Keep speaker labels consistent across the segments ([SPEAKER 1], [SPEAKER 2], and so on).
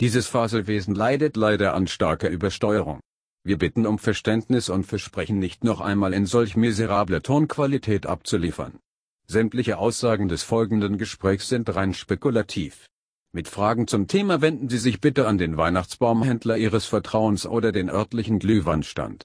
[SPEAKER 1] Dieses Faselwesen leidet leider an starker Übersteuerung. Wir bitten um Verständnis und versprechen nicht noch einmal in solch miserable Tonqualität abzuliefern. Sämtliche Aussagen des folgenden Gesprächs sind rein spekulativ. Mit Fragen zum Thema wenden Sie sich bitte an den Weihnachtsbaumhändler Ihres Vertrauens oder den örtlichen Glühwandstand.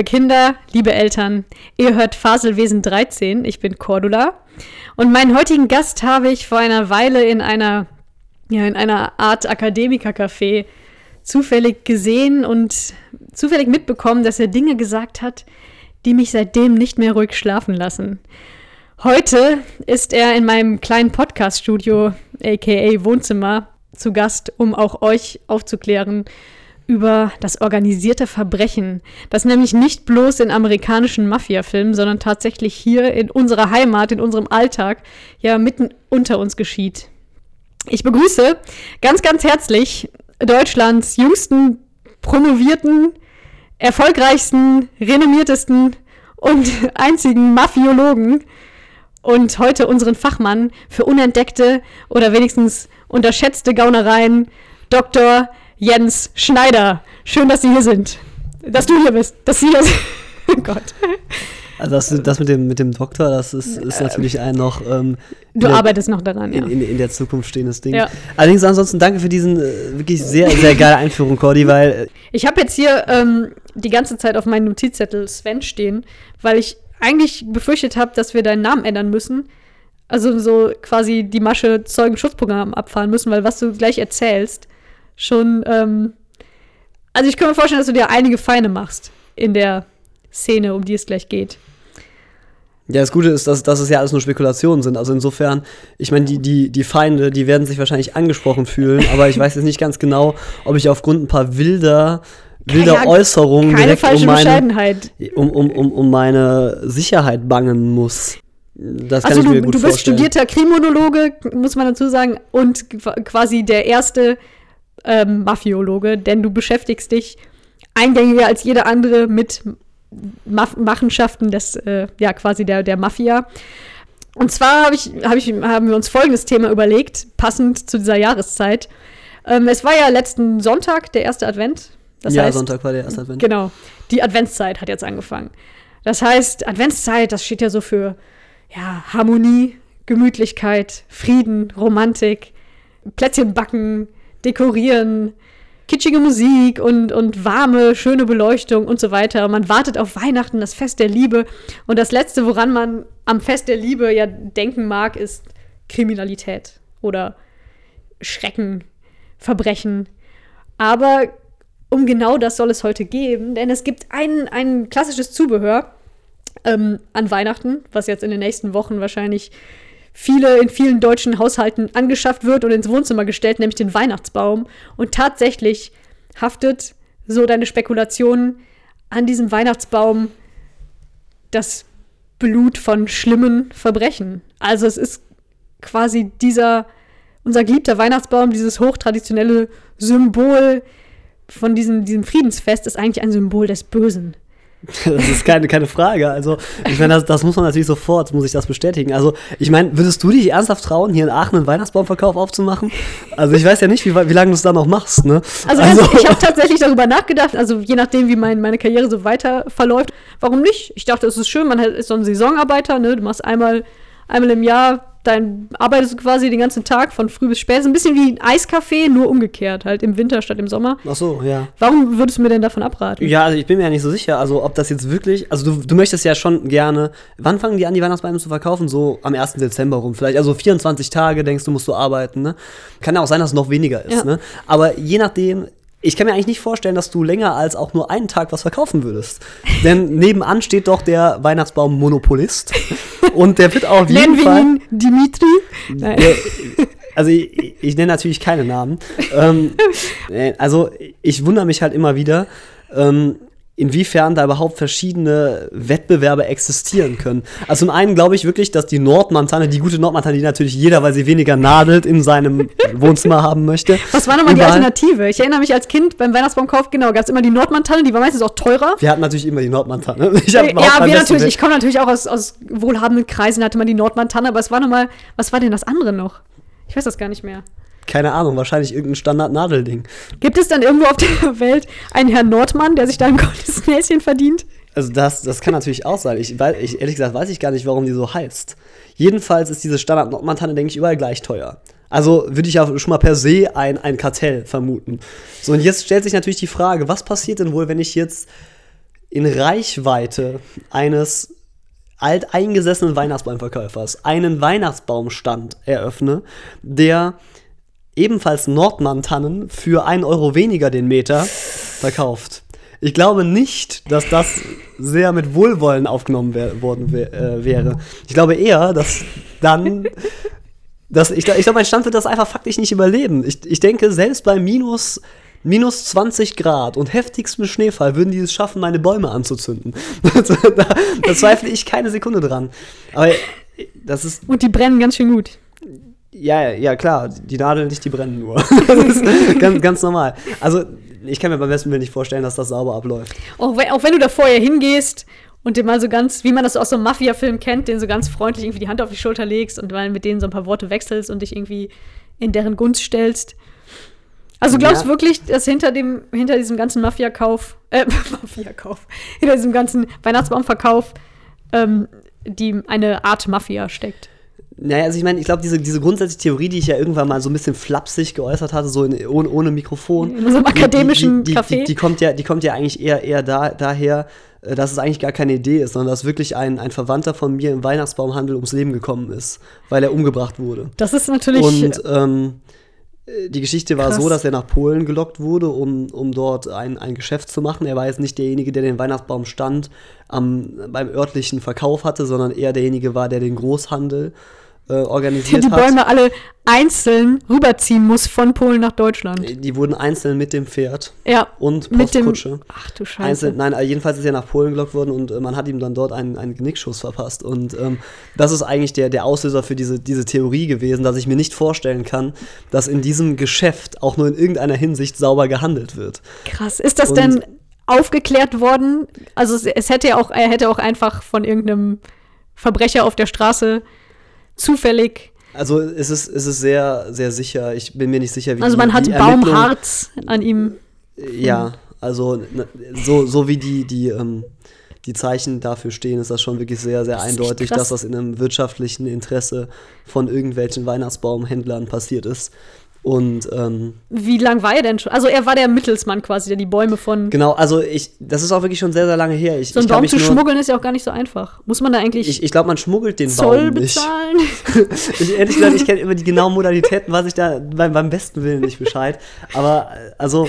[SPEAKER 2] Liebe Kinder, liebe Eltern. Ihr hört Faselwesen 13. Ich bin Cordula. Und meinen heutigen Gast habe ich vor einer Weile in einer, ja, in einer Art Akademiker-Café zufällig gesehen und zufällig mitbekommen, dass er Dinge gesagt hat, die mich seitdem nicht mehr ruhig schlafen lassen. Heute ist er in meinem kleinen Podcast-Studio, aka Wohnzimmer, zu Gast, um auch euch aufzuklären, über das organisierte Verbrechen, das nämlich nicht bloß in amerikanischen Mafia-Filmen, sondern tatsächlich hier in unserer Heimat, in unserem Alltag, ja mitten unter uns geschieht. Ich begrüße ganz, ganz herzlich Deutschlands jüngsten, promovierten, erfolgreichsten, renommiertesten und einzigen Mafiologen und heute unseren Fachmann für unentdeckte oder wenigstens unterschätzte Gaunereien, Dr. Jens Schneider. Schön, dass Sie hier sind. Dass du hier bist. Dass Sie hier sind. oh Gott.
[SPEAKER 3] Also das, das mit, dem, mit dem Doktor, das ist, ist natürlich ein noch ähm,
[SPEAKER 2] Du
[SPEAKER 3] der,
[SPEAKER 2] arbeitest noch daran, ja.
[SPEAKER 3] in, in, in der Zukunft stehendes Ding.
[SPEAKER 2] Ja.
[SPEAKER 3] Allerdings ansonsten danke für diesen äh, wirklich sehr, sehr geile Einführung, Cordy, weil äh,
[SPEAKER 2] Ich habe jetzt hier ähm, die ganze Zeit auf meinem Notizzettel Sven stehen, weil ich eigentlich befürchtet habe, dass wir deinen Namen ändern müssen. Also so quasi die Masche Zeugenschutzprogramm abfahren müssen, weil was du gleich erzählst, schon. Ähm, also ich kann mir vorstellen, dass du dir einige Feinde machst in der Szene, um die es gleich geht.
[SPEAKER 3] Ja, das Gute ist, dass, dass es ja alles nur Spekulationen sind. Also insofern, ich meine, die, die, die Feinde, die werden sich wahrscheinlich angesprochen fühlen, aber ich weiß jetzt nicht ganz genau, ob ich aufgrund ein paar wilder, wilder
[SPEAKER 2] Ja,
[SPEAKER 3] Äußerungen
[SPEAKER 2] Keine
[SPEAKER 3] direkt
[SPEAKER 2] falsche
[SPEAKER 3] um meine,
[SPEAKER 2] Bescheidenheit.
[SPEAKER 3] um, um, um, um meine Sicherheit bangen muss. Das kann
[SPEAKER 2] Also
[SPEAKER 3] ich
[SPEAKER 2] du,
[SPEAKER 3] mir gut
[SPEAKER 2] du bist
[SPEAKER 3] vorstellen.
[SPEAKER 2] studierter Kriminologe, muss man dazu sagen, und qu- quasi der erste ähm, Mafiologe, denn du beschäftigst dich eingängiger als jeder andere mit Maf Machenschaften des, äh, ja, quasi der, der Mafia. Und zwar hab ich, hab ich, haben wir uns folgendes Thema überlegt, passend zu dieser Jahreszeit. Ähm, es war ja letzten Sonntag, der erste Advent. Das
[SPEAKER 3] ja,
[SPEAKER 2] heißt,
[SPEAKER 3] Sonntag war der erste Advent.
[SPEAKER 2] Genau. Die Adventszeit hat jetzt angefangen. Das heißt, Adventszeit, das steht ja so für ja, Harmonie, Gemütlichkeit, Frieden, Romantik, Plätzchen backen, dekorieren, kitschige Musik und, und warme, schöne Beleuchtung und so weiter. Man wartet auf Weihnachten, das Fest der Liebe. Und das Letzte, woran man am Fest der Liebe ja denken mag, ist Kriminalität oder Schrecken, Verbrechen. Aber um genau das soll es heute gehen, denn es gibt ein, ein klassisches Zubehör ähm, an Weihnachten, was jetzt in den nächsten Wochen wahrscheinlich viele in vielen deutschen Haushalten angeschafft wird und ins Wohnzimmer gestellt, nämlich den Weihnachtsbaum. Und tatsächlich haftet so deine Spekulation an diesem Weihnachtsbaum das Blut von schlimmen Verbrechen. Also es ist quasi dieser, unser geliebter Weihnachtsbaum, dieses hochtraditionelle Symbol von diesem, diesem Friedensfest ist eigentlich ein Symbol des Bösen.
[SPEAKER 3] Das ist keine, keine Frage. Also, ich meine, das, das muss man natürlich sofort, muss ich das bestätigen. Also, ich meine, würdest du dich ernsthaft trauen, hier in Aachen einen Weihnachtsbaumverkauf aufzumachen? Also, ich weiß ja nicht, wie, wie lange du es da noch machst, ne?
[SPEAKER 2] Also, ganz- ich habe tatsächlich darüber nachgedacht, also je nachdem, wie mein, meine Karriere so weiter verläuft, warum nicht? Ich dachte, es ist schön, man ist so ein Saisonarbeiter, ne? Du machst einmal, einmal im Jahr, dein arbeitest du quasi den ganzen Tag von früh bis spät. Ist ein bisschen wie ein Eiscafé, nur umgekehrt, halt im Winter statt im Sommer.
[SPEAKER 3] Ach so, ja.
[SPEAKER 2] Warum würdest du mir denn davon abraten?
[SPEAKER 3] Ja, also ich bin mir ja nicht so sicher, also ob das jetzt wirklich, also du, du möchtest ja schon gerne, wann fangen die an, die Weihnachtsbäume zu verkaufen? So am 1. Dezember rum vielleicht, also 24 Tage denkst du, musst du arbeiten, ne? Kann ja auch sein, dass es noch weniger ist,
[SPEAKER 2] Ja.
[SPEAKER 3] ne? Aber je nachdem, ich kann mir eigentlich nicht vorstellen, dass du länger als auch nur einen Tag was verkaufen würdest. Denn nebenan steht doch der Weihnachtsbaum-Monopolist. Und der wird auf jeden
[SPEAKER 2] Nennen wir
[SPEAKER 3] Fall.
[SPEAKER 2] ihn Dimitri. Nein.
[SPEAKER 3] Der, also ich, ich nenne natürlich keine Namen. Ähm, äh, also ich wundere mich halt immer wieder, ähm, inwiefern da überhaupt verschiedene Wettbewerbe existieren können. Also zum einen glaube ich wirklich, dass die Nordmantanne, die gute Nordmantanne, die natürlich jeder, weil sie weniger nadelt, in seinem Wohnzimmer haben möchte.
[SPEAKER 2] Was war nochmal die Alternative? Ich erinnere mich als Kind beim Weihnachtsbaumkauf, genau, gab es immer die Nordmantanne, die war meistens auch teurer.
[SPEAKER 3] Wir hatten natürlich immer die Nordmantanne. Ich hab
[SPEAKER 2] Ja, wir natürlich. Ich komme natürlich auch aus, aus wohlhabenden Kreisen, hatte man die Nordmantanne, aber es war nochmal, was war denn das andere noch? Ich weiß das gar nicht mehr.
[SPEAKER 3] Keine Ahnung, wahrscheinlich irgendein Standard-Nadelding.
[SPEAKER 2] Gibt es dann irgendwo auf der Welt einen Herrn Nordmann, der sich da ein goldenes Näschen verdient?
[SPEAKER 3] Also das, das kann natürlich auch sein. Ich, weiß, ich, ehrlich gesagt weiß ich gar nicht, warum die so heißt. Jedenfalls ist diese Standard-Nordmantanne, denke ich, überall gleich teuer. Also würde ich ja schon mal per se ein, ein Kartell vermuten. So, und jetzt stellt sich natürlich die Frage, was passiert denn wohl, wenn ich jetzt in Reichweite eines alteingesessenen Weihnachtsbaumverkäufers einen Weihnachtsbaumstand eröffne, der ebenfalls Nordmann-Tannen für einen Euro weniger den Meter verkauft. Ich glaube nicht, dass das sehr mit Wohlwollen aufgenommen wär, worden wär, äh, wäre. Ich glaube eher, dass dann. Dass, ich ich glaube, mein Stand wird das einfach faktisch nicht überleben. Ich, ich denke, selbst bei minus, minus 20 Grad und heftigstem Schneefall würden die es schaffen, meine Bäume anzuzünden. da, da zweifle ich keine Sekunde dran. Aber das ist
[SPEAKER 2] Und die brennen ganz schön gut.
[SPEAKER 3] Ja, ja, klar, die Nadeln nicht, die brennen nur. das ist ganz, ganz normal. Also, ich kann mir beim besten Willen nicht vorstellen, dass das sauber abläuft.
[SPEAKER 2] Auch wenn, auch wenn du da vorher hingehst und dir mal so ganz, wie man das aus so einem Mafia-Film kennt, den so ganz freundlich irgendwie die Hand auf die Schulter legst und mal mit denen so ein paar Worte wechselst und dich irgendwie in deren Gunst stellst. Also du glaubst
[SPEAKER 3] Ja.
[SPEAKER 2] wirklich, dass hinter dem, hinter diesem ganzen Mafia-Kauf, äh, Mafia-Kauf, hinter diesem ganzen Weihnachtsbaumverkauf, ähm, die eine Art Mafia steckt?
[SPEAKER 3] Naja, also ich meine, ich glaube, diese, diese grundsätzliche Theorie, die ich ja irgendwann mal so ein bisschen flapsig geäußert hatte, so in, ohne, ohne Mikrofon.
[SPEAKER 2] In
[SPEAKER 3] die- die-
[SPEAKER 2] akademischen
[SPEAKER 3] die, die,
[SPEAKER 2] Café.
[SPEAKER 3] Die, die, kommt ja, die kommt ja eigentlich eher, eher da, daher, äh, dass es eigentlich gar keine Idee ist, sondern dass wirklich ein, ein Verwandter von mir im Weihnachtsbaumhandel ums Leben gekommen ist, weil er umgebracht wurde.
[SPEAKER 2] Das ist natürlich.
[SPEAKER 3] Und ähm, äh, die Geschichte war
[SPEAKER 2] Krass.
[SPEAKER 3] so, dass er nach Polen gelockt wurde, um, um dort ein, ein Geschäft zu machen. Er war jetzt nicht derjenige, der den Weihnachtsbaumstand am, beim örtlichen Verkauf hatte, sondern eher derjenige war, der den Großhandel äh,
[SPEAKER 2] der
[SPEAKER 3] organisiert
[SPEAKER 2] die
[SPEAKER 3] hat.
[SPEAKER 2] Bäume alle einzeln rüberziehen muss von Polen nach Deutschland.
[SPEAKER 3] Die wurden einzeln mit dem Pferd
[SPEAKER 2] Ja.
[SPEAKER 3] und
[SPEAKER 2] Mit dem.
[SPEAKER 3] Postkutsche.
[SPEAKER 2] Ach du Scheiße.
[SPEAKER 3] Einzeln, nein, äh, jedenfalls ist er nach Polen gelockt worden und äh, man hat ihm dann dort einen, einen Genickschuss verpasst. Und ähm, das ist eigentlich der, der Auslöser für diese, diese Theorie gewesen, dass ich mir nicht vorstellen kann, dass in diesem Geschäft auch nur in irgendeiner Hinsicht sauber gehandelt wird.
[SPEAKER 2] Krass. Ist das
[SPEAKER 3] Und-
[SPEAKER 2] denn aufgeklärt worden? Also es, es hätte ja auch, er hätte auch einfach von irgendeinem Verbrecher auf der Straße zufällig.
[SPEAKER 3] Also es ist, es ist sehr, sehr sicher. Ich bin mir nicht sicher, wie
[SPEAKER 2] Also
[SPEAKER 3] die,
[SPEAKER 2] man hat
[SPEAKER 3] die
[SPEAKER 2] Baumharz an ihm.
[SPEAKER 3] Ja, also ne, so, so wie die, die, ähm, die Zeichen dafür stehen, ist das schon wirklich sehr, sehr
[SPEAKER 2] Das
[SPEAKER 3] eindeutig, dass das in einem wirtschaftlichen Interesse von irgendwelchen Weihnachtsbaumhändlern passiert ist. Und ähm,
[SPEAKER 2] Wie lang war er denn schon? Also er war der Mittelsmann quasi, der die Bäume von.
[SPEAKER 3] genau, also ich, das ist auch wirklich schon sehr, sehr lange her. Ich,
[SPEAKER 2] So einen Baum zu
[SPEAKER 3] nur-
[SPEAKER 2] schmuggeln ist ja auch gar nicht so einfach. Muss man da eigentlich
[SPEAKER 3] Ich, ich glaube, man schmuggelt den
[SPEAKER 2] Zoll
[SPEAKER 3] Baum nicht.
[SPEAKER 2] bezahlen?
[SPEAKER 3] Ich, ehrlich gesagt, ich kenne immer die genauen Modalitäten, weiß ich da beim, beim besten Willen nicht Bescheid. Aber äh, also,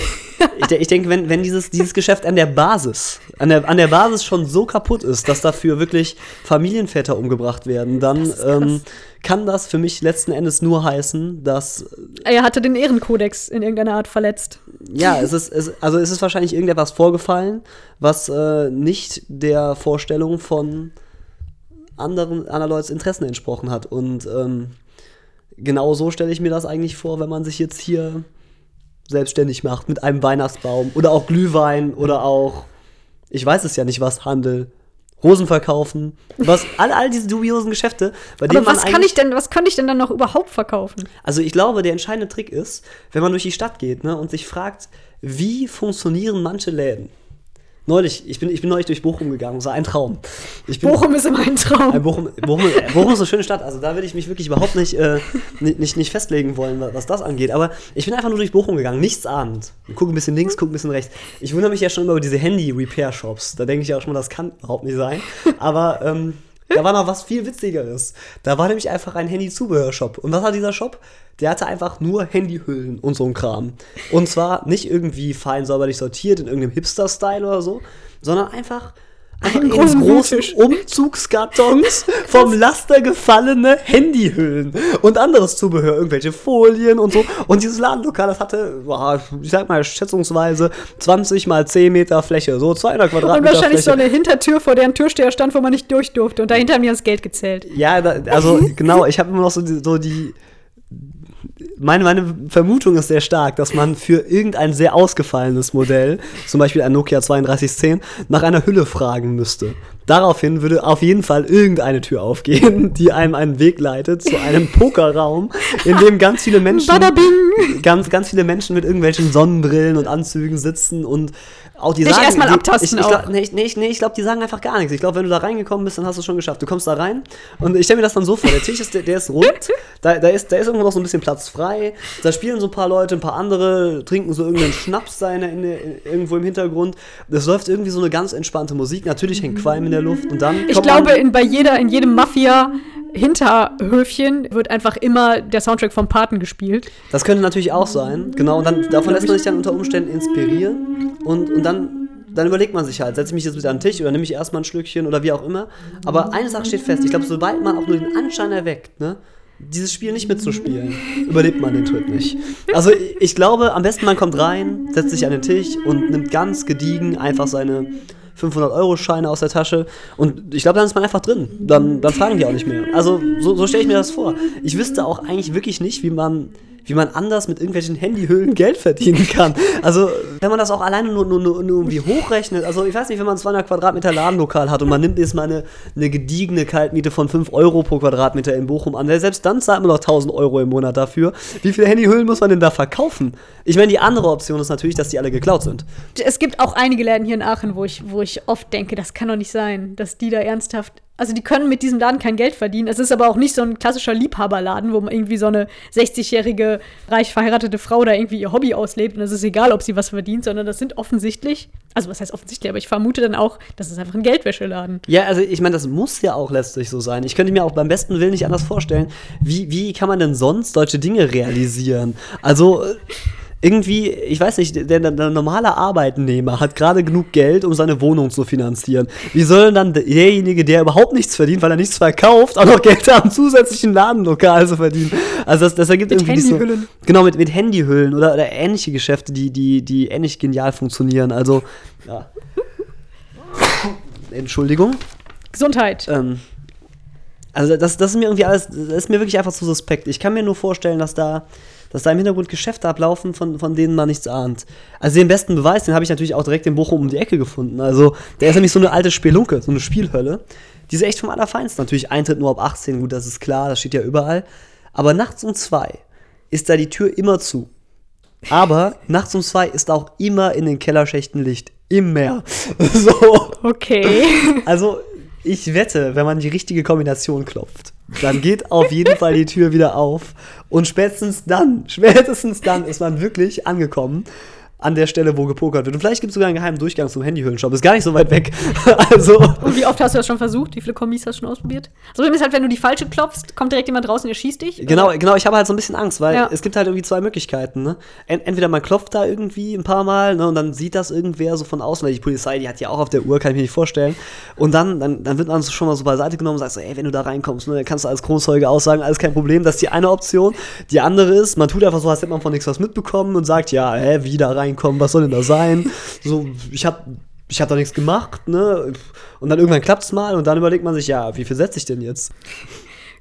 [SPEAKER 3] ich, ich denke, wenn, wenn dieses, dieses Geschäft an der Basis, an der, an der Basis schon so kaputt ist, dass dafür wirklich Familienväter umgebracht werden, dann Kann das für mich letzten Endes nur heißen, dass
[SPEAKER 2] Er hatte den Ehrenkodex in irgendeiner Art verletzt.
[SPEAKER 3] ja, es ist, es, also es ist wahrscheinlich irgendetwas vorgefallen, was äh, nicht der Vorstellung von anderen, anderer Leute Interessen entsprochen hat. Und ähm, genau so stelle ich mir das eigentlich vor, wenn man sich jetzt hier selbstständig macht mit einem Weihnachtsbaum oder auch Glühwein oder auch, ich weiß es ja nicht was, Handel. Hosen verkaufen, was all, all diese dubiosen Geschäfte, bei denen
[SPEAKER 2] Aber
[SPEAKER 3] man
[SPEAKER 2] was kann ich denn, was könnte ich denn dann noch überhaupt verkaufen?
[SPEAKER 3] also ich glaube, der entscheidende Trick ist, wenn man durch die Stadt geht ne, und sich fragt, wie funktionieren manche Läden. Neulich, ich bin, ich bin neulich durch Bochum gegangen, das war ein Traum. Ich bin,
[SPEAKER 2] Bochum ist immer ein Traum.
[SPEAKER 3] Bochum, Bochum, äh, Bochum ist eine schöne Stadt, also da würde ich mich wirklich überhaupt nicht, äh, nicht, nicht, nicht festlegen wollen, wa- was das angeht. Aber ich bin einfach nur durch Bochum gegangen, nichts ahnend. Gucke ein bisschen links, gucke ein bisschen rechts. Ich wundere mich ja schon immer über diese Handy-Repair-Shops. Da denke ich ja auch schon mal, das kann überhaupt nicht sein. Aber ähm, da war noch was viel Witzigeres. Da war nämlich einfach ein Handy-Zubehör-Shop. Und was hat dieser Shop? Der hatte einfach nur Handyhüllen und so ein Kram. Und zwar nicht irgendwie fein säuberlich sortiert in irgendeinem Hipster-Style oder so, sondern einfach Einen
[SPEAKER 2] großen Wühltisch.
[SPEAKER 3] Umzugskartons vom Laster gefallene Handyhüllen und anderes Zubehör, irgendwelche Folien und so. Und dieses Ladenlokal, das hatte, ich sag mal schätzungsweise 20 mal 10 Meter Fläche, so 200
[SPEAKER 2] Und
[SPEAKER 3] Quadratmeter
[SPEAKER 2] wahrscheinlich so
[SPEAKER 3] Fläche.
[SPEAKER 2] eine Hintertür, vor der ein Türsteher stand, wo man nicht durch durfte. Und dahinter haben die das Geld gezählt.
[SPEAKER 3] Ja, da, also genau, ich habe immer noch so die, so die meine, meine Vermutung ist sehr stark, dass man für irgendein sehr ausgefallenes Modell, zum Beispiel ein Nokia 3210, nach einer Hülle fragen müsste. Daraufhin würde auf jeden Fall irgendeine Tür aufgehen, die einem einen Weg leitet zu einem Pokerraum, in dem ganz viele Menschen, ganz, ganz viele Menschen mit irgendwelchen Sonnenbrillen und Anzügen sitzen und auch die
[SPEAKER 2] Dich
[SPEAKER 3] sagen,
[SPEAKER 2] erstmal abtasten
[SPEAKER 3] ich, ich glaub, nee, ich, nee, ich, nee, ich glaube, die sagen einfach gar nichts. Ich glaube, wenn du da reingekommen bist, dann hast du es schon geschafft. Du kommst da rein und ich stelle mir das dann so vor. Der Tisch ist, der, der ist rund, da, da, ist, da ist irgendwo noch so ein bisschen Platz frei. Da spielen so ein paar Leute, ein paar andere trinken so irgendeinen Schnaps da in, in, der- irgendwo im Hintergrund. Es läuft irgendwie so eine ganz entspannte Musik. Natürlich hängt Qualm in der Luft und dann
[SPEAKER 2] Ich glaube, in, bei jeder, in jedem Mafia-Hinterhöfchen wird einfach immer der Soundtrack vom Paten gespielt.
[SPEAKER 3] Das könnte natürlich auch sein. Genau, und dann, davon lässt man sich dann unter Umständen inspirieren. Und, und dann, dann überlegt man sich halt, setze ich mich jetzt wieder an den Tisch oder nehme ich erstmal ein Schlückchen oder wie auch immer. Aber eine Sache steht fest, ich glaube, sobald man auch nur den Anschein erweckt, ne, dieses Spiel nicht mitzuspielen, überlebt man den Trip nicht. Also ich glaube, am besten man kommt rein, setzt sich an den Tisch und nimmt ganz gediegen einfach seine 500-Euro-Scheine aus der Tasche und ich glaube, dann ist man einfach drin. Dann, dann fragen die auch nicht mehr. Also so, so stelle ich mir das vor. Ich wüsste auch eigentlich wirklich nicht, wie man, wie man anders mit irgendwelchen Handyhüllen Geld verdienen kann. Also wenn man das auch alleine nur, nur, nur, irgendwie hochrechnet, also ich weiß nicht, wenn man 200 Quadratmeter Ladenlokal hat und man nimmt jetzt mal eine, eine gediegene Kaltmiete von 5 Euro pro Quadratmeter in Bochum an, selbst dann zahlt man noch 1000 Euro im Monat dafür. Wie viele Handyhüllen muss man denn da verkaufen? Ich meine, die andere Option ist natürlich, dass die alle geklaut sind.
[SPEAKER 2] Es gibt auch einige Läden hier in Aachen, wo ich, wo ich oft denke, das kann doch nicht sein, dass die da ernsthaft. Also die können mit diesem Laden kein Geld verdienen. Es ist aber auch nicht so ein klassischer Liebhaberladen, wo man irgendwie so eine 60-jährige reich verheiratete Frau da irgendwie ihr Hobby auslebt und es ist egal, ob sie was verdient, sondern das sind offensichtlich, also was heißt offensichtlich, aber ich vermute dann auch, das ist einfach ein Geldwäscheladen.
[SPEAKER 3] Ja, also ich meine, das muss ja auch letztlich so sein. Ich könnte mir auch beim besten Willen nicht anders vorstellen. Wie, wie kann man denn sonst solche Dinge realisieren? Also äh, irgendwie, ich weiß nicht, der, der, der normale Arbeitnehmer hat gerade genug Geld, um seine Wohnung zu finanzieren. Wie soll denn dann derjenige, der überhaupt nichts verdient, weil er nichts verkauft, auch noch Geld am zusätzlichen Ladenlokal zu verdienen? Also das, das ergibt
[SPEAKER 2] Mit
[SPEAKER 3] irgendwie nicht so,
[SPEAKER 2] Handyhüllen.
[SPEAKER 3] Genau, mit, mit Handyhüllen oder, oder ähnliche Geschäfte, die, die, die ähnlich genial funktionieren. Also, ja. Entschuldigung.
[SPEAKER 2] Gesundheit.
[SPEAKER 3] Ähm, also das, das ist mir irgendwie alles, das ist mir wirklich einfach zu suspekt. Ich kann mir nur vorstellen, dass da, dass da im Hintergrund Geschäfte ablaufen, von, von denen man nichts ahnt. Also den besten Beweis, den habe ich natürlich auch direkt in Bochum um die Ecke gefunden. Also der ist nämlich so eine alte Spelunke, so eine Spielhölle. Die ist echt vom Allerfeinsten. Natürlich Eintritt nur ab 18, gut, das ist klar, das steht ja überall. Aber nachts um zwei ist da die Tür immer zu. Aber nachts um zwei ist auch immer in den Kellerschächten Licht. Immer. So.
[SPEAKER 2] Okay.
[SPEAKER 3] Also, ich wette, wenn man die richtige Kombination klopft, dann geht auf jeden Fall die Tür wieder auf. Und spätestens dann, spätestens dann ist man wirklich angekommen an der Stelle, wo gepokert wird. Und vielleicht gibt es sogar einen geheimen Durchgang zum Handyhüllenshop. Ist gar nicht so weit weg. also,
[SPEAKER 2] Und wie oft hast du das schon versucht? Wie viele Kombis hast du schon ausprobiert? Das Problem ist halt, wenn du die falsche klopfst, kommt direkt jemand raus und er schießt dich.
[SPEAKER 3] genau, genau, ich habe halt so ein bisschen Angst, weil
[SPEAKER 2] Ja.
[SPEAKER 3] es gibt halt irgendwie zwei Möglichkeiten. Ne? Ent entweder man klopft da irgendwie ein paar Mal ne, und dann sieht das irgendwer so von außen, weil die Polizei, die hat ja auch auf der Uhr, kann ich mir nicht vorstellen. Und dann, dann, dann wird man schon mal so beiseite genommen und sagt so, ey, wenn du da reinkommst, ne, dann kannst du als Kronzeuge aussagen, alles kein Problem. Das ist die eine Option. Die andere ist, man tut einfach so, als hätte man von nichts was mitbekommen und sagt, ja, hä, wie da reinkommen, was soll denn da sein? So, ich hab, ich hab da nichts gemacht, ne? Und dann irgendwann klappt's mal und dann überlegt man sich, ja, wie viel setze ich denn jetzt?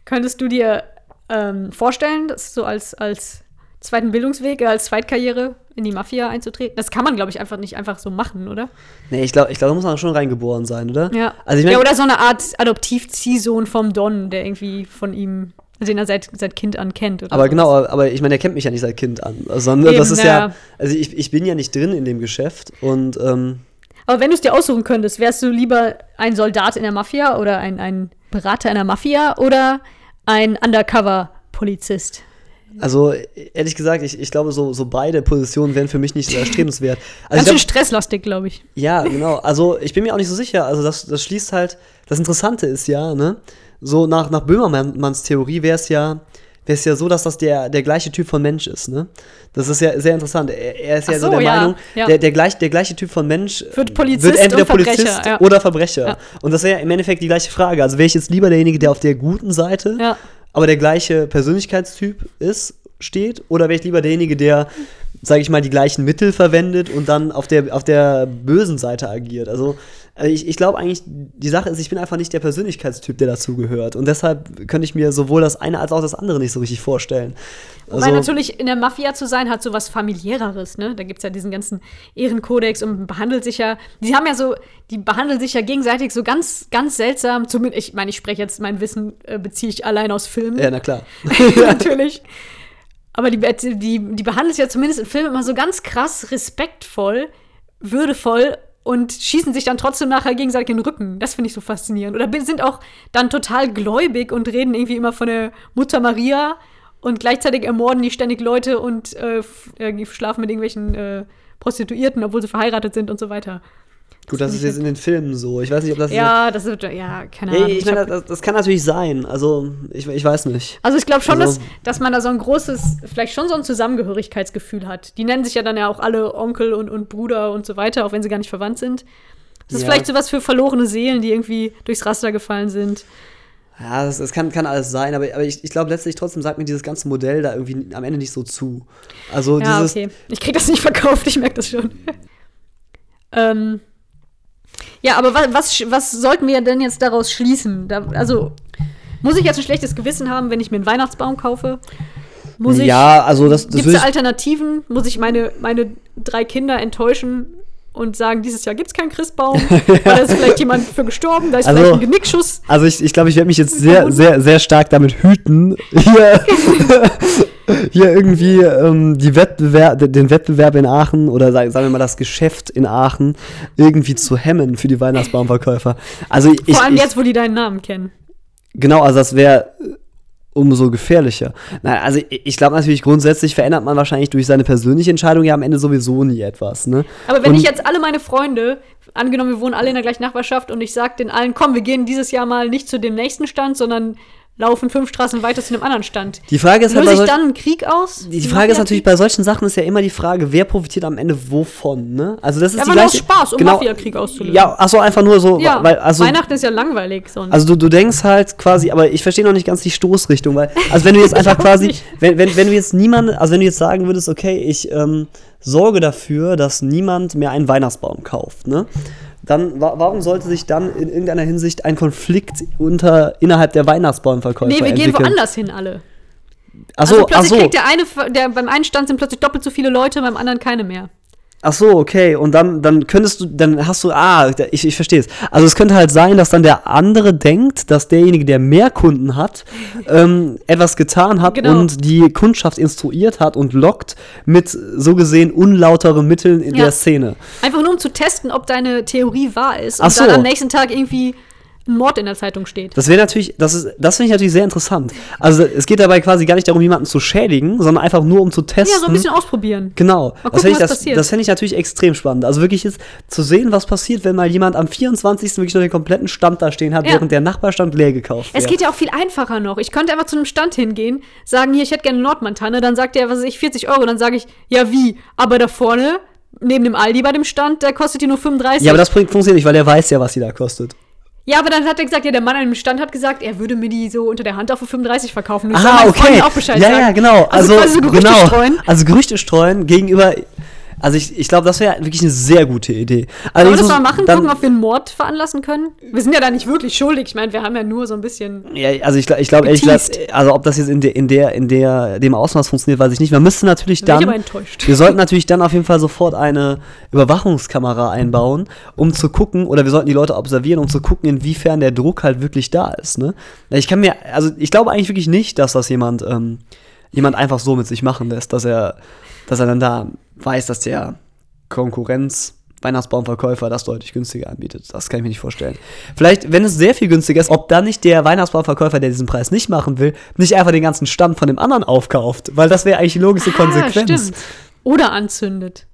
[SPEAKER 2] Könntest du dir ähm, vorstellen, das so als, als zweiten Bildungsweg, äh, als Zweitkarriere in die Mafia einzutreten? Das kann man, glaube ich, einfach nicht einfach so machen, oder?
[SPEAKER 3] Nee, ich glaube, ich glaub, da muss man schon reingeboren sein, oder?
[SPEAKER 2] Ja.
[SPEAKER 3] Also ich mein,
[SPEAKER 2] ja, oder so eine Art Adoptiv-Ziehsohn vom Don, der irgendwie von ihm, den er seit, seit Kind an kennt. Oder
[SPEAKER 3] Aber
[SPEAKER 2] sowas.
[SPEAKER 3] genau, aber- ich meine, er kennt mich ja nicht seit Kind an. Sondern das
[SPEAKER 2] Eben,
[SPEAKER 3] ist ja,
[SPEAKER 2] ja.
[SPEAKER 3] also ich, ich bin ja nicht drin in dem Geschäft und ähm,
[SPEAKER 2] Aber wenn du es dir aussuchen könntest, wärst du lieber ein Soldat in der Mafia oder ein, ein Berater in der Mafia oder ein Undercover-Polizist?
[SPEAKER 3] also ehrlich gesagt, ich, ich glaube, so, so beide Positionen wären für mich nicht so erstrebenswert. Also
[SPEAKER 2] Ganz schön stresslastig, glaube ich.
[SPEAKER 3] ja, genau. Also ich bin mir auch nicht so sicher. Also das, das schließt halt, das Interessante ist ja, ne, so nach, nach Böhmermanns Theorie wäre es ja, wäre ist ja so, dass das der, der gleiche Typ von Mensch ist, ne? Das ist ja sehr interessant. Er, er ist ja so,
[SPEAKER 2] so,
[SPEAKER 3] der
[SPEAKER 2] ja,
[SPEAKER 3] Meinung,
[SPEAKER 2] ja.
[SPEAKER 3] Der, der, gleich, der gleiche Typ von Mensch
[SPEAKER 2] Wird Polizist
[SPEAKER 3] wird entweder
[SPEAKER 2] Verbrecher,
[SPEAKER 3] Polizist
[SPEAKER 2] ja.
[SPEAKER 3] oder Verbrecher. Und das wäre ja im Endeffekt die gleiche Frage. Also wäre ich jetzt lieber derjenige, der auf der guten Seite, aber der gleiche Persönlichkeitstyp ist, steht, oder wäre ich lieber derjenige, der, sage ich mal, die gleichen Mittel verwendet und dann auf der, auf der bösen Seite agiert. Also äh, ich, ich glaube eigentlich, die Sache ist, ich bin einfach nicht der Persönlichkeitstyp, der dazu gehört. Und deshalb könnte ich mir sowohl das eine als auch das andere nicht so richtig vorstellen. Also,
[SPEAKER 2] Weil natürlich in der Mafia zu sein hat so was familiäreres, ne? Da gibt es ja diesen ganzen Ehrenkodex und behandelt sich ja, die haben ja so, die behandeln sich ja gegenseitig so ganz, ganz seltsam. Zumindest, ich meine, ich spreche jetzt, mein Wissen äh, beziehe ich allein aus Filmen.
[SPEAKER 3] ja, na klar.
[SPEAKER 2] natürlich. Aber die, die, die behandelt sich ja zumindest in Filmen immer so ganz krass respektvoll, würdevoll und schießen sich dann trotzdem nachher gegenseitig in den Rücken. Das finde ich so faszinierend. Oder sind auch dann total gläubig und reden irgendwie immer von der Mutter Maria und gleichzeitig ermorden die ständig Leute und äh, schlafen mit irgendwelchen äh, Prostituierten, obwohl sie verheiratet sind und so weiter.
[SPEAKER 3] Gut, das ist jetzt in den Filmen so. Ich weiß nicht, ob das.
[SPEAKER 2] Ja, das ist, ja, keine Ahnung.
[SPEAKER 3] ich meine, das, das kann natürlich sein. Also, ich, ich weiß nicht.
[SPEAKER 2] Also ich glaube schon,
[SPEAKER 3] Also-
[SPEAKER 2] dass, dass man da so ein großes, vielleicht schon so ein Zusammengehörigkeitsgefühl hat. Die nennen sich ja dann ja auch alle Onkel und, und Bruder und so weiter, auch wenn sie gar nicht verwandt sind. Das ist
[SPEAKER 3] Ja.
[SPEAKER 2] vielleicht sowas für verlorene Seelen, die irgendwie durchs Raster gefallen sind.
[SPEAKER 3] Ja, das, das kann, kann alles sein, aber, aber ich, ich glaube letztlich trotzdem sagt mir dieses ganze Modell da irgendwie am Ende nicht so zu. Also
[SPEAKER 2] Ja,
[SPEAKER 3] dieses.
[SPEAKER 2] okay. Ich krieg das nicht verkauft, ich merke das schon. ähm, ja, aber was, was, was sollten wir denn jetzt daraus schließen? Da, also, muss ich jetzt ein schlechtes Gewissen haben, wenn ich mir einen Weihnachtsbaum kaufe? Muss ich,
[SPEAKER 3] ja, also das, das
[SPEAKER 2] Gibt es Alternativen? Muss ich meine, meine drei Kinder enttäuschen und sagen, dieses Jahr gibt es keinen Christbaum? Weil da ist vielleicht jemand für gestorben, da ist
[SPEAKER 3] Also-
[SPEAKER 2] vielleicht ein Genickschuss.
[SPEAKER 3] Also ich, ich glaube, ich werde mich jetzt sehr, sehr, sehr stark damit hüten, hier, hier irgendwie ähm, die Wettbewerb, den Wettbewerb in Aachen oder sagen, sagen wir mal das Geschäft in Aachen irgendwie zu hemmen für die Weihnachtsbaumverkäufer. Also ich,
[SPEAKER 2] Vor allem
[SPEAKER 3] ich,
[SPEAKER 2] jetzt, wo die deinen Namen kennen.
[SPEAKER 3] Genau, also das wäre äh, umso gefährlicher. Nein, also ich, ich glaube natürlich grundsätzlich verändert man wahrscheinlich durch seine persönliche Entscheidung ja am Ende sowieso nie etwas, ne?
[SPEAKER 2] Aber wenn
[SPEAKER 3] Und-
[SPEAKER 2] ich jetzt alle meine Freunde, angenommen, wir wohnen alle in der gleichen Nachbarschaft und ich sage den allen, komm, wir gehen dieses Jahr mal nicht zu dem nächsten Stand, sondern laufen fünf Straßen weiter zu einem anderen Stand.
[SPEAKER 3] Die Frage ist halt
[SPEAKER 2] Löse ich dann einen Krieg aus?
[SPEAKER 3] die Frage ist natürlich bei solchen Sachen ist ja immer die Frage, wer profitiert am Ende wovon, ne? Also das ist
[SPEAKER 2] Ja,
[SPEAKER 3] die gleiche,
[SPEAKER 2] Spaß, um
[SPEAKER 3] genau,
[SPEAKER 2] Mafiakrieg auszulösen.
[SPEAKER 3] Ja, achso, einfach nur so,
[SPEAKER 2] Ja,
[SPEAKER 3] weil also
[SPEAKER 2] Weihnachten ist ja langweilig sonst.
[SPEAKER 3] Also du, du denkst halt quasi, aber ich verstehe noch nicht ganz die Stoßrichtung, weil, also wenn du jetzt einfach quasi, wenn, wenn, wenn du jetzt niemand, also wenn du jetzt sagen würdest, okay, ich ähm, sorge dafür, dass niemand mehr einen Weihnachtsbaum kauft, ne? Dann, wa warum sollte sich dann in irgendeiner Hinsicht ein Konflikt unter, innerhalb der Weihnachtsbaumverkäufer
[SPEAKER 2] nee, wir gehen
[SPEAKER 3] entwickeln?
[SPEAKER 2] woanders hin alle.
[SPEAKER 3] Achso,
[SPEAKER 2] also plötzlich
[SPEAKER 3] achso,
[SPEAKER 2] kriegt der eine, der, beim einen Stand sind plötzlich doppelt so viele Leute, beim anderen keine mehr.
[SPEAKER 3] Achso, okay. Und dann, dann könntest du, dann hast du, ah, ich, ich verstehe es. Also es könnte halt sein, dass dann der andere denkt, dass derjenige, der mehr Kunden hat, ähm, etwas getan hat
[SPEAKER 2] Genau.
[SPEAKER 3] und die Kundschaft instruiert hat und lockt mit so gesehen unlauteren Mitteln in
[SPEAKER 2] Ja.
[SPEAKER 3] der Szene.
[SPEAKER 2] Einfach nur um zu testen, ob deine Theorie wahr ist und
[SPEAKER 3] Ach so.
[SPEAKER 2] dann am nächsten Tag irgendwie ein Mord in der Zeitung steht.
[SPEAKER 3] Das wäre natürlich, das ist, das finde ich natürlich sehr interessant. Also es geht dabei quasi gar nicht darum, jemanden zu schädigen, sondern einfach nur um zu testen.
[SPEAKER 2] Ja, so ein bisschen ausprobieren.
[SPEAKER 3] Genau.
[SPEAKER 2] Mal
[SPEAKER 3] das
[SPEAKER 2] gucken,
[SPEAKER 3] fände ich, das, das ich natürlich extrem spannend. Also wirklich jetzt zu sehen, was passiert, wenn mal jemand am 24. wirklich noch den kompletten Stand da stehen hat,
[SPEAKER 2] Ja.
[SPEAKER 3] während der Nachbarstand leer gekauft
[SPEAKER 2] Es
[SPEAKER 3] wird.
[SPEAKER 2] geht ja auch viel einfacher noch. Ich könnte einfach zu einem Stand hingehen, sagen, hier, ich hätte gerne eine Nordmantanne, dann sagt er, was weiß ich, 40 Euro. Dann sage ich, ja, wie? Aber da vorne, neben dem Aldi bei dem Stand, der kostet die nur 35.
[SPEAKER 3] Ja, aber das bringt- funktioniert nicht, weil der weiß ja, was die da kostet.
[SPEAKER 2] Ja, aber dann hat er gesagt, ja, der Mann an dem Stand hat gesagt, er würde mir die so unter der Hand auch für 35 verkaufen. Soll
[SPEAKER 3] Ah, okay.
[SPEAKER 2] Auch Bescheid
[SPEAKER 3] ja,
[SPEAKER 2] sagen.
[SPEAKER 3] ja, genau.
[SPEAKER 2] Also,
[SPEAKER 3] Also,
[SPEAKER 2] Gerüchte
[SPEAKER 3] genau.
[SPEAKER 2] streuen.
[SPEAKER 3] Also Gerüchte streuen gegenüber. Also ich, ich glaube, das wäre wirklich eine sehr gute Idee.
[SPEAKER 2] Wollen wir das mal machen,
[SPEAKER 3] dann-
[SPEAKER 2] gucken, ob wir einen Mord veranlassen können? Wir sind ja da nicht wirklich schuldig. Ich meine, wir haben ja nur so ein bisschen.
[SPEAKER 3] Ja, also ich, ich glaube ehrlich gesagt, also ob das jetzt in der, in der, in der, dem Ausmaß funktioniert, weiß ich nicht. Man müsste natürlich
[SPEAKER 2] Da bin ich
[SPEAKER 3] dann,
[SPEAKER 2] aber enttäuscht.
[SPEAKER 3] wir sollten natürlich dann auf jeden Fall sofort eine Überwachungskamera einbauen, um zu gucken, oder wir sollten die Leute observieren, um zu gucken, inwiefern der Druck halt wirklich da ist. Ne? Ich kann mir, also ich glaube eigentlich wirklich nicht, dass das jemand, ähm, jemand einfach so mit sich machen lässt, dass er, dass er dann da weiß, dass der Konkurrenz Weihnachtsbaumverkäufer das deutlich günstiger anbietet. Das kann ich mir nicht vorstellen. Vielleicht, wenn es sehr viel günstiger ist, ob dann nicht der Weihnachtsbaumverkäufer, der diesen Preis nicht machen will, nicht einfach den ganzen Stand von dem anderen aufkauft. Weil das wäre eigentlich die logische Konsequenz.
[SPEAKER 2] Ah, stimmt. Oder anzündet.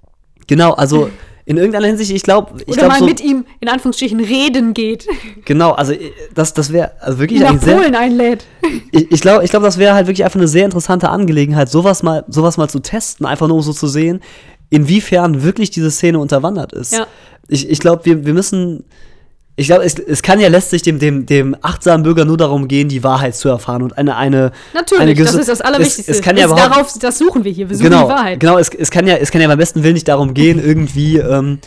[SPEAKER 3] Genau, also in irgendeiner Hinsicht, ich glaube, ich
[SPEAKER 2] Oder
[SPEAKER 3] glaube
[SPEAKER 2] mal
[SPEAKER 3] so,
[SPEAKER 2] mit ihm in Anführungsstrichen reden geht.
[SPEAKER 3] genau, also äh, das, das wäre also wirklich
[SPEAKER 2] nach
[SPEAKER 3] eigentlich sehr,
[SPEAKER 2] Polen einlädt.
[SPEAKER 3] ich, ich glaube, ich glaub, das wäre halt wirklich einfach eine sehr interessante Angelegenheit, sowas mal, sowas mal zu testen, einfach nur um so zu sehen, inwiefern wirklich diese Szene unterwandert ist.
[SPEAKER 2] Ja.
[SPEAKER 3] Ich, ich glaube, wir, wir müssen, ich glaube, es, es kann ja letztlich dem, dem, dem achtsamen Bürger nur darum gehen, die Wahrheit zu erfahren und eine, eine
[SPEAKER 2] Natürlich,
[SPEAKER 3] eine
[SPEAKER 2] das ist das Allerwichtigste.
[SPEAKER 3] Es, es kann ja
[SPEAKER 2] darauf, das suchen wir hier. Wir suchen
[SPEAKER 3] genau,
[SPEAKER 2] die Wahrheit.
[SPEAKER 3] genau, es, es kann ja, es kann ja beim besten Willen nicht darum gehen, irgendwie, ähm,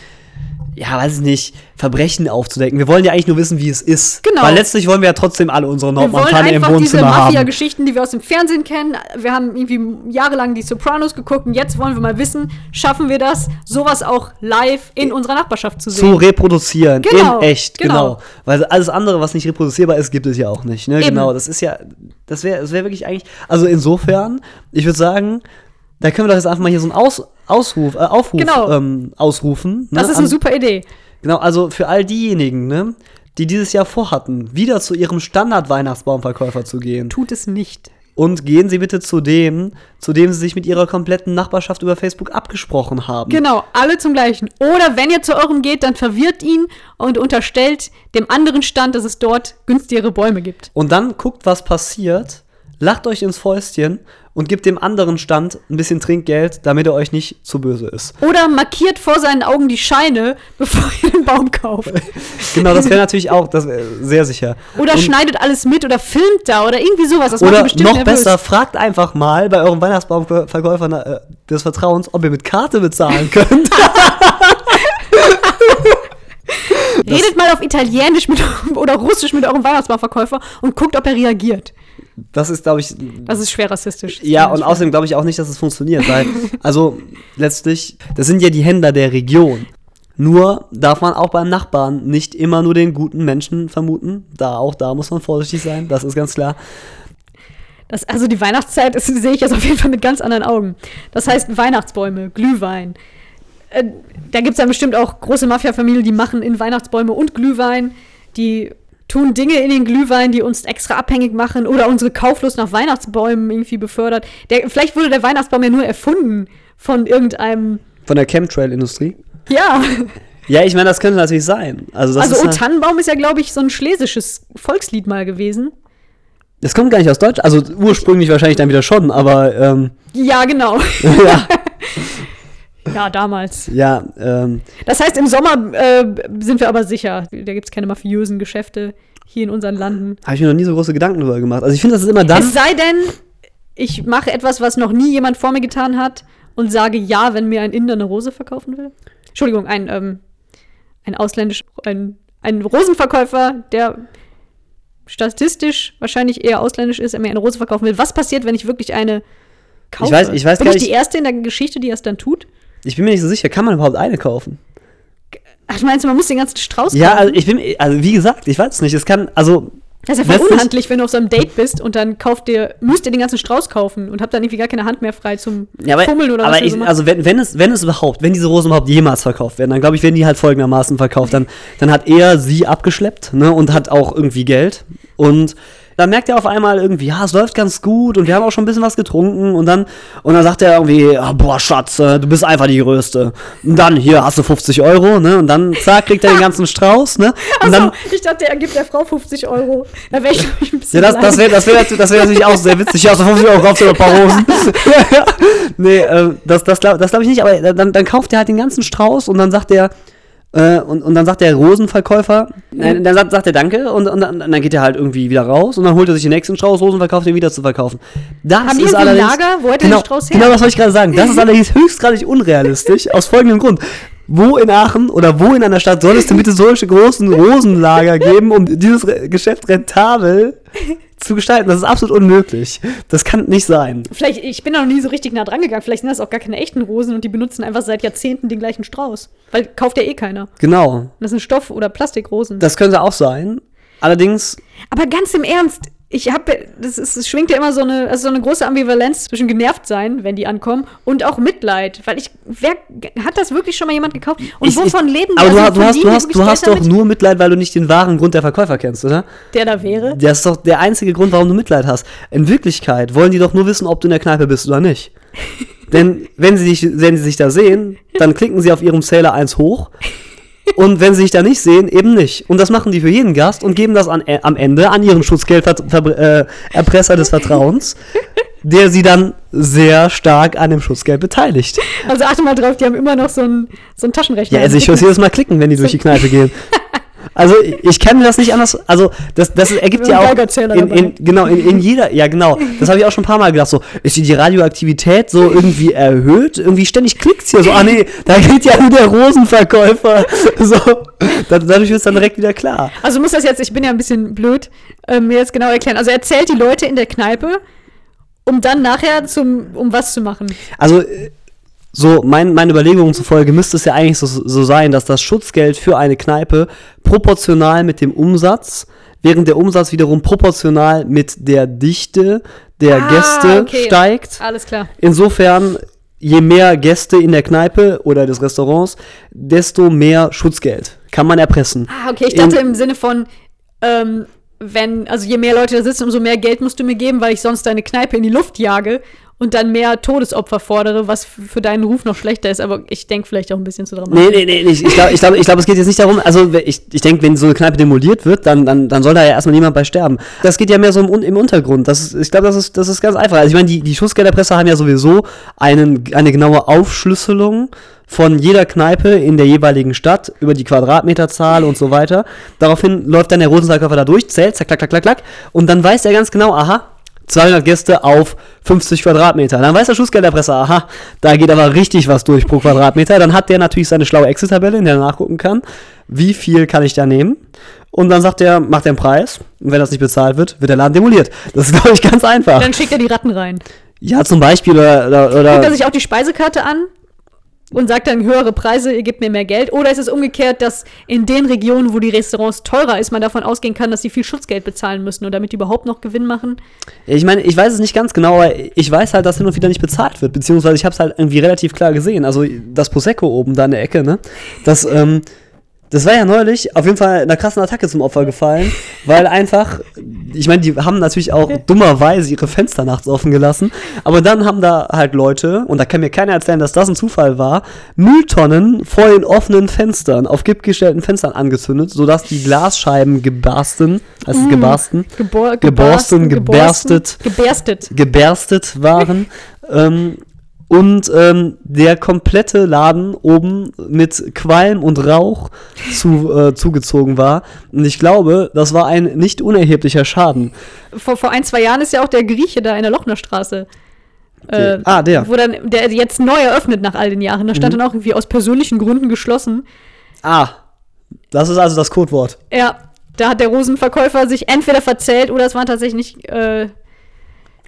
[SPEAKER 3] ja, weiß ich nicht, Verbrechen aufzudecken. Wir wollen ja eigentlich nur wissen, wie es ist.
[SPEAKER 2] Genau.
[SPEAKER 3] Weil letztlich wollen wir ja trotzdem alle unsere
[SPEAKER 2] Wir wollen
[SPEAKER 3] Nordmontaner im
[SPEAKER 2] einfach diese
[SPEAKER 3] Wohnzimmer haben.
[SPEAKER 2] Mafia-Geschichten, die wir aus dem Fernsehen kennen. Wir haben irgendwie jahrelang die Sopranos geguckt und jetzt wollen wir mal wissen, schaffen wir das, sowas auch live in unserer Nachbarschaft zu
[SPEAKER 3] zu
[SPEAKER 2] sehen.
[SPEAKER 3] reproduzieren,
[SPEAKER 2] Genau,
[SPEAKER 3] in echt, genau.
[SPEAKER 2] genau.
[SPEAKER 3] Weil alles andere, was nicht reproduzierbar ist, gibt es ja auch nicht. Ne?
[SPEAKER 2] Eben.
[SPEAKER 3] Genau, das ist ja, das wäre das wär wirklich eigentlich, also insofern, ich würde sagen, da können wir doch jetzt einfach mal hier so einen Aus, Ausruf, äh, Aufruf
[SPEAKER 2] Genau.
[SPEAKER 3] ähm, ausrufen. Ne?
[SPEAKER 2] das ist
[SPEAKER 3] An-
[SPEAKER 2] eine super Idee.
[SPEAKER 3] Genau, also für all diejenigen, ne, die dieses Jahr vorhatten, wieder zu ihrem Standard-Weihnachtsbaumverkäufer zu gehen.
[SPEAKER 2] Tut es nicht.
[SPEAKER 3] Und gehen Sie bitte zu dem, zu dem Sie sich mit Ihrer kompletten Nachbarschaft über Facebook abgesprochen haben.
[SPEAKER 2] Genau, alle zum gleichen. Oder wenn ihr zu eurem geht, dann verwirrt ihn und unterstellt dem anderen Stand, dass es dort günstigere Bäume gibt.
[SPEAKER 3] Und dann guckt, was passiert, lacht euch ins Fäustchen und gibt dem anderen Stand ein bisschen Trinkgeld, damit er euch nicht zu böse ist.
[SPEAKER 2] Oder markiert vor seinen Augen die Scheine, bevor ihr den Baum kauft.
[SPEAKER 3] Genau, das wäre natürlich auch das sehr sicher.
[SPEAKER 2] Oder
[SPEAKER 3] und,
[SPEAKER 2] schneidet alles mit oder filmt da oder irgendwie sowas. Das
[SPEAKER 3] oder
[SPEAKER 2] bestimmt
[SPEAKER 3] noch
[SPEAKER 2] nervös.
[SPEAKER 3] besser, fragt einfach mal bei eurem Weihnachtsbaumverkäufer äh, des Vertrauens, ob ihr mit Karte bezahlen könnt.
[SPEAKER 2] Redet mal auf Italienisch mit, oder Russisch mit eurem Weihnachtsbaumverkäufer und guckt, ob er reagiert.
[SPEAKER 3] Das ist, glaube ich,
[SPEAKER 2] Das ist schwer rassistisch.
[SPEAKER 3] Ja,
[SPEAKER 2] ist
[SPEAKER 3] und
[SPEAKER 2] schwer.
[SPEAKER 3] außerdem glaube ich auch nicht, dass es funktioniert, weil, also letztlich, das sind ja die Händler der Region. Nur darf man auch beim Nachbarn nicht immer nur den guten Menschen vermuten. Da, auch da muss man vorsichtig sein, das ist ganz klar.
[SPEAKER 2] Das, also die Weihnachtszeit das sehe ich jetzt auf jeden Fall mit ganz anderen Augen. Das heißt Weihnachtsbäume, Glühwein. Äh, da gibt es dann bestimmt auch große Mafia-Familien, die machen in Weihnachtsbäume und Glühwein. Die tun Dinge in den Glühwein, die uns extra abhängig machen oder unsere Kauflust nach Weihnachtsbäumen irgendwie befördert. Der, vielleicht wurde der Weihnachtsbaum ja nur erfunden von irgendeinem.
[SPEAKER 3] Von der Chemtrail-Industrie.
[SPEAKER 2] Ja,
[SPEAKER 3] Ja, ich meine, das könnte natürlich sein. Also, das,
[SPEAKER 2] also
[SPEAKER 3] ist
[SPEAKER 2] O
[SPEAKER 3] halt-
[SPEAKER 2] Tannenbaum ist ja, glaube ich, so ein schlesisches Volkslied mal gewesen.
[SPEAKER 3] das kommt gar nicht aus Deutsch. Also ursprünglich wahrscheinlich dann wieder schon, aber ähm,
[SPEAKER 2] Ja, genau.
[SPEAKER 3] ja,
[SPEAKER 2] ja, damals.
[SPEAKER 3] ja ähm,
[SPEAKER 2] Das heißt, im Sommer äh, sind wir aber sicher. Da gibt es keine mafiösen Geschäfte hier in unseren Landen.
[SPEAKER 3] habe ich mir noch nie so große Gedanken drüber gemacht. Also ich finde, das ist immer dann.
[SPEAKER 2] Es sei denn, ich mache etwas, was noch nie jemand vor mir getan hat und sage ja, wenn mir ein Inder eine Rose verkaufen will. Entschuldigung, ein, ähm, ein ausländisch, ein, ein Rosenverkäufer, der statistisch wahrscheinlich eher ausländisch ist, der mir eine Rose verkaufen will. Was passiert, wenn ich wirklich eine kaufe?
[SPEAKER 3] weiß- ich weiß
[SPEAKER 2] Bin
[SPEAKER 3] gar
[SPEAKER 2] ich die
[SPEAKER 3] nicht-
[SPEAKER 2] Erste in der Geschichte, die das dann tut?
[SPEAKER 3] Ich bin mir nicht so sicher, kann man überhaupt eine kaufen?
[SPEAKER 2] Ach, du meinst, man muss den ganzen Strauß
[SPEAKER 3] Ja,
[SPEAKER 2] kaufen?
[SPEAKER 3] also ich bin, also wie gesagt, ich weiß es nicht. Es kann, also
[SPEAKER 2] Das ist ja voll unhandlich, wenn du auf so einem Date bist und dann kauft dir, müsst ihr den ganzen Strauß kaufen und habt dann irgendwie gar keine Hand mehr frei zum
[SPEAKER 3] Ja, aber,
[SPEAKER 2] Fummeln oder
[SPEAKER 3] aber
[SPEAKER 2] was
[SPEAKER 3] ich,
[SPEAKER 2] so
[SPEAKER 3] also wenn, wenn es wenn es überhaupt, wenn diese Rosen überhaupt jemals verkauft werden, dann glaube ich, werden die halt folgendermaßen verkauft. Dann, dann hat er sie abgeschleppt, ne, und hat auch irgendwie Geld. Und dann merkt er auf einmal irgendwie, ja, es läuft ganz gut und wir haben auch schon ein bisschen was getrunken und dann und dann sagt er irgendwie, ah, boah, Schatz, äh, du bist einfach die Größte. Und dann, hier hast du 50 Euro, ne, und dann, zack, kriegt er den ganzen Strauß, ne, und
[SPEAKER 2] Achso,
[SPEAKER 3] dann,
[SPEAKER 2] ich dachte, er gibt der Frau 50 Euro. Da wäre ich, ich ein bisschen
[SPEAKER 3] Ja, das, das wäre das wär, das wär natürlich auch sehr witzig. Ja, so 50 Euro kaufst du ein paar Rosen. nee, äh, das, das glaube das glaub ich nicht, aber dann, dann kauft er halt den ganzen Strauß und dann sagt er, und, und dann sagt der Rosenverkäufer, nein, dann sagt, sagt er Danke und, und, dann, dann geht er halt irgendwie wieder raus und dann holt er sich den nächsten Strauß Rosen und verkauft den wieder zu verkaufen. Das
[SPEAKER 2] Haben
[SPEAKER 3] ist allerdings,
[SPEAKER 2] Lager? Wo hat der
[SPEAKER 3] genau,
[SPEAKER 2] den Strauß her?
[SPEAKER 3] Genau, das wollte ich gerade sagen. Das ist allerdings höchstgradig unrealistisch, aus folgendem Grund. Wo in Aachen oder wo in einer Stadt soll es denn bitte solche großen Rosenlager geben, um dieses Geschäft rentabel zu gestalten? Das ist absolut unmöglich. Das kann nicht sein.
[SPEAKER 2] Vielleicht, ich bin da noch nie so richtig nah dran gegangen. Vielleicht sind das auch gar keine echten Rosen und die benutzen einfach seit Jahrzehnten den gleichen Strauß. Weil kauft ja eh keiner.
[SPEAKER 3] Genau.
[SPEAKER 2] Und das sind Stoff- oder Plastikrosen.
[SPEAKER 3] Das könnte auch sein. Allerdings,
[SPEAKER 2] Aber ganz im Ernst, ich habe, das ist, es schwingt ja immer so eine, also so eine große Ambivalenz zwischen genervt sein, wenn die ankommen, und auch Mitleid. Weil ich, wer hat das wirklich schon mal jemand gekauft? Und
[SPEAKER 3] ich,
[SPEAKER 2] wovon
[SPEAKER 3] ich,
[SPEAKER 2] leben die?
[SPEAKER 3] Aber du,
[SPEAKER 2] Also
[SPEAKER 3] hast- du hast, du hast, du hast doch nur Mitleid, weil du nicht den wahren Grund der Verkäufer kennst, oder?
[SPEAKER 2] der da wäre.
[SPEAKER 3] Das ist doch der einzige Grund, warum du Mitleid hast. In Wirklichkeit wollen die doch nur wissen, ob du in der Kneipe bist oder nicht. Denn wenn sie, sich, wenn sie sich da sehen, dann klicken sie auf ihrem Zähler eins hoch. Und wenn sie sich da nicht sehen, eben nicht. Und das machen die für jeden Gast und geben das an, äh, am Ende an ihren Schutzgelderpresser äh, des Vertrauens, der sie dann sehr stark an dem Schutzgeld beteiligt.
[SPEAKER 2] Also achte mal drauf, die haben immer noch so einen so einen Taschenrechner.
[SPEAKER 3] Ja, also ich höre jedes Mal klicken, wenn die durch die Kneipe gehen. Also ich kann mir das nicht anders. Also das, das ergibt ja auch in, in, genau in, in jeder. Ja genau. Das habe ich auch schon ein paar Mal gedacht. So ist die Radioaktivität so irgendwie erhöht? Irgendwie ständig klickt's hier so. Ah nee, da geht ja nur der Rosenverkäufer. So dadurch wird es dann direkt wieder klar.
[SPEAKER 2] Also muss das jetzt. Ich bin ja ein bisschen blöd äh, mir jetzt genau erklären. Also er zählt die Leute in der Kneipe, um dann nachher zum um was zu machen.
[SPEAKER 3] Also so, mein, meine Überlegungen zufolge müsste es ja eigentlich so, so sein, dass das Schutzgeld für eine Kneipe proportional mit dem Umsatz, während der Umsatz wiederum proportional mit der Dichte der ah, Gäste okay. steigt.
[SPEAKER 2] Alles klar.
[SPEAKER 3] Insofern, je mehr Gäste in der Kneipe oder des Restaurants, desto mehr Schutzgeld kann man erpressen.
[SPEAKER 2] Ah, okay, ich dachte in, im Sinne von, ähm, wenn, also je mehr Leute da sitzen, umso mehr Geld musst du mir geben, weil ich sonst deine Kneipe in die Luft jage und dann mehr Todesopfer fordere, was für deinen Ruf noch schlechter ist. Aber ich denke vielleicht auch ein bisschen zu dramatisch.
[SPEAKER 3] Nee, nee, nee, ich glaube, ich glaub, ich glaub, es geht jetzt nicht darum, also ich, ich denke, wenn so eine Kneipe demoliert wird, dann, dann, dann soll da ja erstmal niemand bei sterben. Das geht ja mehr so im, im Untergrund. Das ich glaube, das ist, das ist ganz einfach. Also ich meine, die, die Schussgelderpresser haben ja sowieso einen, eine genaue Aufschlüsselung von jeder Kneipe in der jeweiligen Stadt über die Quadratmeterzahl und so weiter. Daraufhin läuft dann der Rosensahlkörper da durch, zählt, zack, zack, zack, zack, zack, und dann weiß er ganz genau, aha, 200 Gäste auf 50 Quadratmeter. Dann weiß der Schussgelderpresser, aha, da geht aber richtig was durch pro Quadratmeter. Dann hat der natürlich seine schlaue Excel-Tabelle, in der er nachgucken kann, wie viel kann ich da nehmen. Und dann sagt er, macht er einen Preis. Und wenn das nicht bezahlt wird, wird der Laden demoliert. Das ist, glaube ich, ganz einfach.
[SPEAKER 2] Dann schickt er die Ratten rein.
[SPEAKER 3] Ja, zum Beispiel. Oder, oder, oder
[SPEAKER 2] Guckt er sich auch die Speisekarte an? Und sagt dann höhere Preise, ihr gebt mir mehr Geld? Oder ist es umgekehrt, dass in den Regionen, wo die Restaurants teurer ist, man davon ausgehen kann, dass sie viel Schutzgeld bezahlen müssen und damit die überhaupt noch Gewinn machen?
[SPEAKER 3] Ich meine, ich weiß es nicht ganz genau, aber ich weiß halt, dass hin und wieder nicht bezahlt wird, beziehungsweise ich habe es halt irgendwie relativ klar gesehen. Also das Prosecco oben da in der Ecke, ne? Das, ähm, das war ja neulich auf jeden Fall einer krassen Attacke zum Opfer gefallen, weil einfach, ich meine, die haben natürlich auch dummerweise ihre Fenster nachts offen gelassen, aber dann haben da halt Leute, und da kann mir keiner erzählen, dass das ein Zufall war, Mülltonnen vor den offenen Fenstern, auf kippgestellten Fenstern angezündet, sodass die Glasscheiben gebarsten, es mm, gebarsten?
[SPEAKER 2] Gebor
[SPEAKER 3] geborsten, geberstet,
[SPEAKER 2] geberstet,
[SPEAKER 3] geberstet waren. ähm, und ähm, der komplette Laden oben mit Qualm und Rauch zu, äh, zugezogen war. Und ich glaube, das war ein nicht unerheblicher Schaden.
[SPEAKER 2] Vor, vor ein, zwei Jahren ist ja auch der Grieche da in der Lochnerstraße.
[SPEAKER 3] Äh, ah, der.
[SPEAKER 2] Wo dann, der jetzt neu eröffnet nach all den Jahren. Da stand mhm. dann auch irgendwie aus persönlichen Gründen geschlossen.
[SPEAKER 3] Ah, das ist also das Codewort.
[SPEAKER 2] Ja, da hat der Rosenverkäufer sich entweder verzählt oder es waren tatsächlich nicht, äh,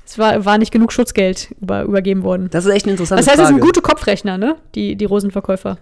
[SPEAKER 2] es war, war nicht genug Schutzgeld über, übergeben worden.
[SPEAKER 3] Das ist echt eine interessante
[SPEAKER 2] Das heißt, es sind gute Kopfrechner, ne? Die, die Rosenverkäufer.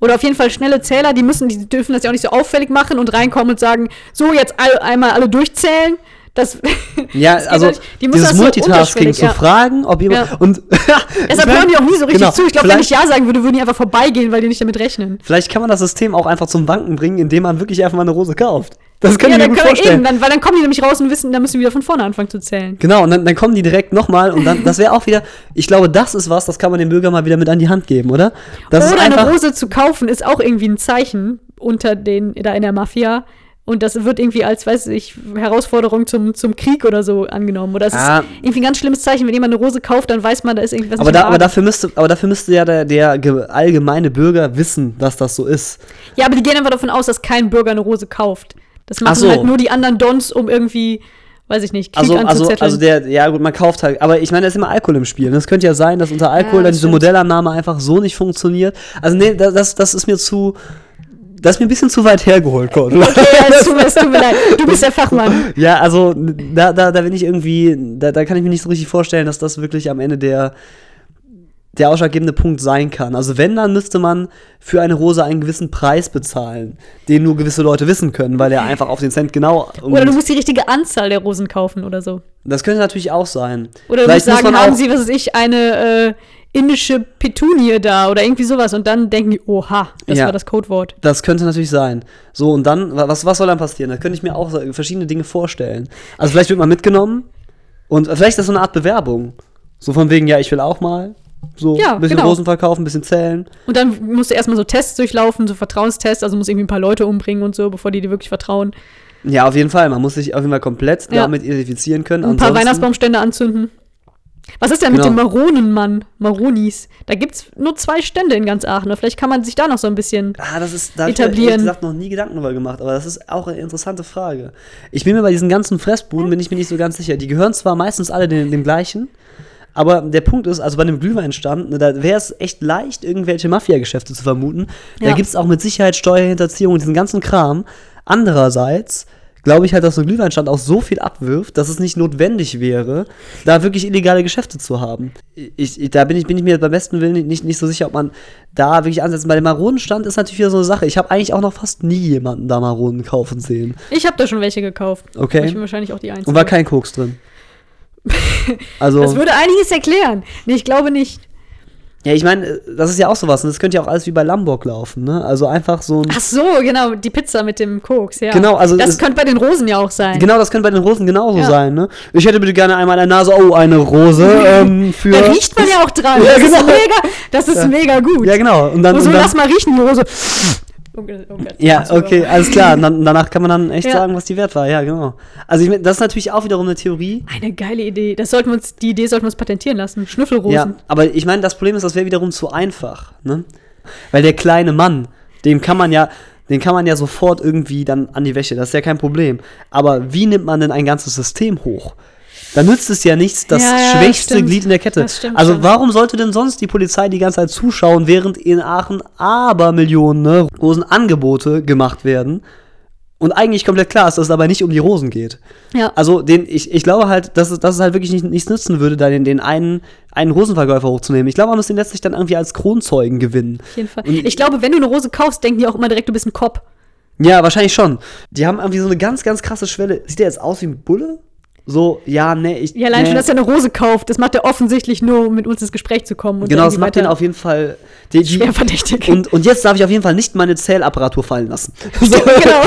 [SPEAKER 2] Oder auf jeden Fall schnelle Zähler, die müssen, die dürfen das ja auch nicht so auffällig machen und reinkommen und sagen, so, jetzt all, einmal alle durchzählen. Das,
[SPEAKER 3] ja, das also die dieses Multitasking so zu ja. fragen, ob jemand
[SPEAKER 2] ja. und deshalb hören die auch nie so richtig genau, zu. Ich glaube, wenn ich ja sagen würde, würden die einfach vorbeigehen, weil die nicht damit rechnen.
[SPEAKER 3] Vielleicht kann man das System auch einfach zum Wanken bringen, indem man wirklich einfach mal eine Rose kauft. Das kann ja, ich mir gut vorstellen. Eben,
[SPEAKER 2] dann, weil dann kommen die nämlich raus und wissen, dann müssen wir wieder von vorne anfangen zu zählen.
[SPEAKER 3] Genau, und dann, dann kommen die direkt nochmal und dann, das wäre auch wieder, ich glaube, das ist was, das kann man dem Bürger mal wieder mit an die Hand geben, oder? Das
[SPEAKER 2] oder eine Rose zu kaufen ist auch irgendwie ein Zeichen unter den, da in der Mafia. Und das wird irgendwie als, weiß ich, Herausforderung zum, zum Krieg oder so angenommen. Oder es ah. ist irgendwie ein ganz schlimmes Zeichen. Wenn jemand eine Rose kauft, dann weiß man, da ist irgendwas
[SPEAKER 3] aber, da, aber dafür müsste Aber dafür müsste ja der, der allgemeine Bürger wissen, dass das so ist.
[SPEAKER 2] Ja, aber die gehen einfach davon aus, dass kein Bürger eine Rose kauft. Das machen so. halt nur die anderen Dons, um irgendwie, weiß ich nicht,
[SPEAKER 3] Krieg also, also, also der, ja gut, man kauft halt, aber ich meine, da ist immer Alkohol im Spiel. Das könnte ja sein, dass unter Alkohol ja, dann diese Modellannahme einfach so nicht funktioniert. Also nee, das, das ist mir zu, das ist mir ein bisschen zu weit hergeholt, Code.
[SPEAKER 2] Okay, es tut, es tut mir leid. Du bist der Fachmann.
[SPEAKER 3] Ja, also da, da, da bin ich irgendwie, da, da kann ich mir nicht so richtig vorstellen, dass das wirklich am Ende der, der ausschlaggebende Punkt sein kann. Also wenn, dann müsste man für eine Rose einen gewissen Preis bezahlen, den nur gewisse Leute wissen können, weil er einfach auf den Cent genau...
[SPEAKER 2] Oder du musst die richtige Anzahl der Rosen kaufen oder so.
[SPEAKER 3] Das könnte natürlich auch sein.
[SPEAKER 2] Oder du musst sagen, haben sie, was weiß ich, eine äh, indische Petunie da oder irgendwie sowas und dann denken die, oha, das ja, war das Codewort.
[SPEAKER 3] Das könnte natürlich sein. So, und dann, was, was soll dann passieren? Da könnte ich mir auch verschiedene Dinge vorstellen. Also vielleicht wird man mitgenommen und vielleicht ist das so eine Art Bewerbung. So von wegen, ja, ich will auch mal So,
[SPEAKER 2] Ja,
[SPEAKER 3] ein bisschen
[SPEAKER 2] genau.
[SPEAKER 3] Rosen verkaufen, ein bisschen zählen.
[SPEAKER 2] Und dann musst du erstmal so Tests durchlaufen, so Vertrauenstests, also musst irgendwie ein paar Leute umbringen und so, bevor die dir wirklich vertrauen.
[SPEAKER 3] Ja, auf jeden Fall. Man muss sich auf jeden Fall komplett
[SPEAKER 2] Ja.
[SPEAKER 3] damit identifizieren können.
[SPEAKER 2] Ein paar
[SPEAKER 3] Ansonsten-
[SPEAKER 2] Weihnachtsbaumstände anzünden. Was ist denn mit
[SPEAKER 3] Genau.
[SPEAKER 2] dem Maronenmann, Maronis? Da gibt's nur zwei Stände in ganz Aachen. Vielleicht kann man sich da noch so ein bisschen.
[SPEAKER 3] Ah, das ist, da habe ich mir
[SPEAKER 2] etablieren.
[SPEAKER 3] ehrlich gesagt noch nie Gedanken drüber gemacht, aber das ist auch eine interessante Frage. Ich bin mir bei diesen ganzen Fressbuden, bin ich mir nicht so ganz sicher. Die gehören zwar meistens alle dem, dem gleichen, aber der Punkt ist, also bei einem Glühweinstand, ne, da wäre es echt leicht, irgendwelche Mafia-Geschäfte zu vermuten. Da
[SPEAKER 2] Ja.
[SPEAKER 3] gibt es auch mit Sicherheit Steuerhinterziehung und diesen ganzen Kram. Andererseits glaube ich halt, dass so ein Glühweinstand auch so viel abwirft, dass es nicht notwendig wäre, da wirklich illegale Geschäfte zu haben. Ich, ich, da bin ich, bin ich mir beim besten Willen nicht, nicht so sicher, ob man da wirklich ansetzt. Bei dem Maronenstand ist natürlich wieder so eine Sache. Ich habe eigentlich auch noch fast nie jemanden da Maronen kaufen sehen.
[SPEAKER 2] Ich habe da schon welche gekauft.
[SPEAKER 3] Okay.
[SPEAKER 2] Ich bin wahrscheinlich auch die Einzige.
[SPEAKER 3] Und war kein Koks drin. Also,
[SPEAKER 2] das würde einiges erklären. Nee, ich glaube nicht.
[SPEAKER 3] ja, ich meine, das ist ja auch sowas. Und das könnte ja auch alles wie bei Lambok laufen, ne? Also einfach so ein.
[SPEAKER 2] Ach so, genau, die Pizza mit dem Koks, ja.
[SPEAKER 3] Genau, also
[SPEAKER 2] Das könnte bei den Rosen ja auch sein.
[SPEAKER 3] Genau, das könnte bei den Rosen genauso
[SPEAKER 2] Ja.
[SPEAKER 3] sein, ne? Ich hätte bitte gerne einmal eine Nase, oh, eine Rose ähm, für.
[SPEAKER 2] Da riecht man ja auch dran.
[SPEAKER 3] Ja,
[SPEAKER 2] das
[SPEAKER 3] genau.
[SPEAKER 2] ist mega, das ist mega gut.
[SPEAKER 3] Ja, genau. Und dann, und dann
[SPEAKER 2] lass mal riechen, die Rose. Oh oh.
[SPEAKER 3] Ja, okay, alles klar. Dann, danach kann man dann echt
[SPEAKER 2] Ja.
[SPEAKER 3] sagen, was die wert war. Ja, genau. Also ich, das ist natürlich auch wiederum eine Theorie.
[SPEAKER 2] Eine geile Idee. Das sollten wir uns, die Idee sollten wir uns patentieren lassen. Schnüffelrosen.
[SPEAKER 3] Ja, aber ich meine, das Problem ist, das wäre wiederum zu einfach, ne? Weil der kleine Mann, dem kann man ja, den kann man ja sofort irgendwie dann an die Wäsche. Das ist ja kein Problem. Aber wie nimmt man denn ein ganzes System hoch? Da nützt es ja nichts, das
[SPEAKER 2] Ja, ja,
[SPEAKER 3] schwächste
[SPEAKER 2] stimmt.
[SPEAKER 3] Glied in der Kette.
[SPEAKER 2] Stimmt
[SPEAKER 3] Also
[SPEAKER 2] schon.
[SPEAKER 3] warum sollte denn sonst die Polizei die ganze Zeit zuschauen, während in Aachen Abermillionen ne, Rosenangebote gemacht werden? Und eigentlich komplett klar ist, dass es dabei nicht um die Rosen geht.
[SPEAKER 2] Ja.
[SPEAKER 3] Also den, ich, ich glaube halt, dass es, dass es halt wirklich nicht, nichts nützen würde, da den, den einen, einen Rosenverkäufer hochzunehmen. Ich glaube, man muss den letztlich dann irgendwie als Kronzeugen gewinnen.
[SPEAKER 2] Auf jeden Fall.
[SPEAKER 3] Und-
[SPEAKER 2] Ich glaube, wenn du eine Rose kaufst, denken die auch immer direkt, du bist ein Cop.
[SPEAKER 3] Ja, wahrscheinlich schon. Die haben irgendwie so eine ganz, ganz krasse Schwelle. Sieht der jetzt aus wie ein Bulle? So, ja, nee, ich.
[SPEAKER 2] Ja, allein
[SPEAKER 3] nee.
[SPEAKER 2] schon, dass er eine Rose kauft, das macht er offensichtlich nur, um mit uns ins Gespräch zu kommen. Und
[SPEAKER 3] Genau, das macht
[SPEAKER 2] weiter
[SPEAKER 3] auf jeden Fall. Die, die,
[SPEAKER 2] schwer verdächtig.
[SPEAKER 3] und, und jetzt darf ich auf jeden Fall nicht meine Zählapparatur fallen lassen. So.
[SPEAKER 2] genau.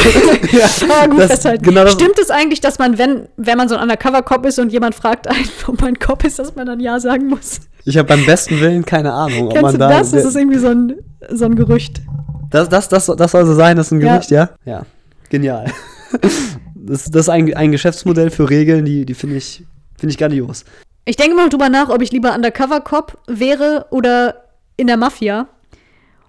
[SPEAKER 3] Ja,
[SPEAKER 2] Ah, gut
[SPEAKER 3] das-
[SPEAKER 2] festhalten.
[SPEAKER 3] genau
[SPEAKER 2] Stimmt es eigentlich, dass man, wenn, wenn man so ein Undercover-Cop ist und jemand fragt einen, ob man Cop ist, dass man dann Ja sagen muss?
[SPEAKER 3] Ich habe beim besten Willen keine Ahnung, ob
[SPEAKER 2] Kennst
[SPEAKER 3] man
[SPEAKER 2] du
[SPEAKER 3] da.
[SPEAKER 2] das? Das ist irgendwie so ein, so ein Gerücht.
[SPEAKER 3] Das, das, das, das soll so sein, das ist ein
[SPEAKER 2] Ja.
[SPEAKER 3] Gerücht, ja? Ja. Genial. Das, das ist ein, ein Geschäftsmodell für Regeln, die, die finde ich, finde ich grandios.
[SPEAKER 2] Ich denke mal drüber nach, ob ich lieber Undercover-Cop wäre oder in der Mafia.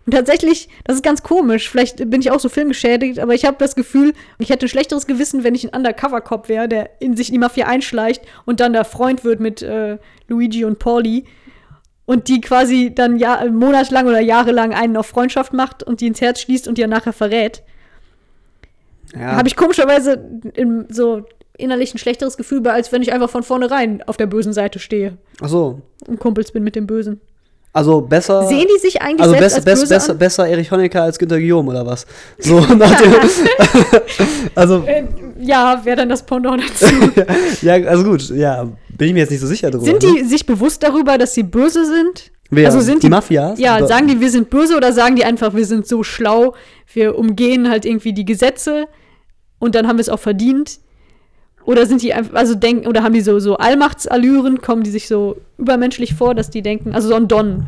[SPEAKER 2] Und tatsächlich, das ist ganz komisch. Vielleicht bin ich auch so filmgeschädigt, aber ich habe das Gefühl, ich hätte ein schlechteres Gewissen, wenn ich ein Undercover-Cop wäre, der in sich in die Mafia einschleicht und dann der Freund wird mit äh, Luigi und Pauli. Und die quasi dann ja, monatelang oder jahrelang einen auf Freundschaft macht und die ins Herz schließt und die dann nachher verrät.
[SPEAKER 3] Ja.
[SPEAKER 2] Habe ich komischerweise im, so innerlich ein schlechteres Gefühl bei, als wenn ich einfach von vornherein auf der bösen Seite stehe
[SPEAKER 3] Ach so.
[SPEAKER 2] und Kumpels bin mit dem Bösen.
[SPEAKER 3] Also besser.
[SPEAKER 2] Sehen die sich eigentlich
[SPEAKER 3] also
[SPEAKER 2] selbst
[SPEAKER 3] besser,
[SPEAKER 2] als
[SPEAKER 3] best,
[SPEAKER 2] böse
[SPEAKER 3] besser,
[SPEAKER 2] an?
[SPEAKER 3] besser Erich Honecker als Günter Guillaume oder was? So nach dem, Also,
[SPEAKER 2] Äh, ja, wäre dann das Pendant dazu.
[SPEAKER 3] ja, also gut, ja, bin ich mir jetzt nicht so sicher drüber.
[SPEAKER 2] sind
[SPEAKER 3] ne?
[SPEAKER 2] die sich bewusst darüber, dass sie böse sind?
[SPEAKER 3] Wer?
[SPEAKER 2] also sind
[SPEAKER 3] die
[SPEAKER 2] die-
[SPEAKER 3] Mafias?
[SPEAKER 2] Ja,
[SPEAKER 3] Oder-
[SPEAKER 2] sagen die, wir sind böse oder sagen die einfach, wir sind so schlau, wir umgehen halt irgendwie die Gesetze und dann haben wir es auch verdient? Oder sind die einfach, also denken, oder haben die so, so Allmachtsallüren, kommen die sich so übermenschlich vor, dass die denken, also so ein Don.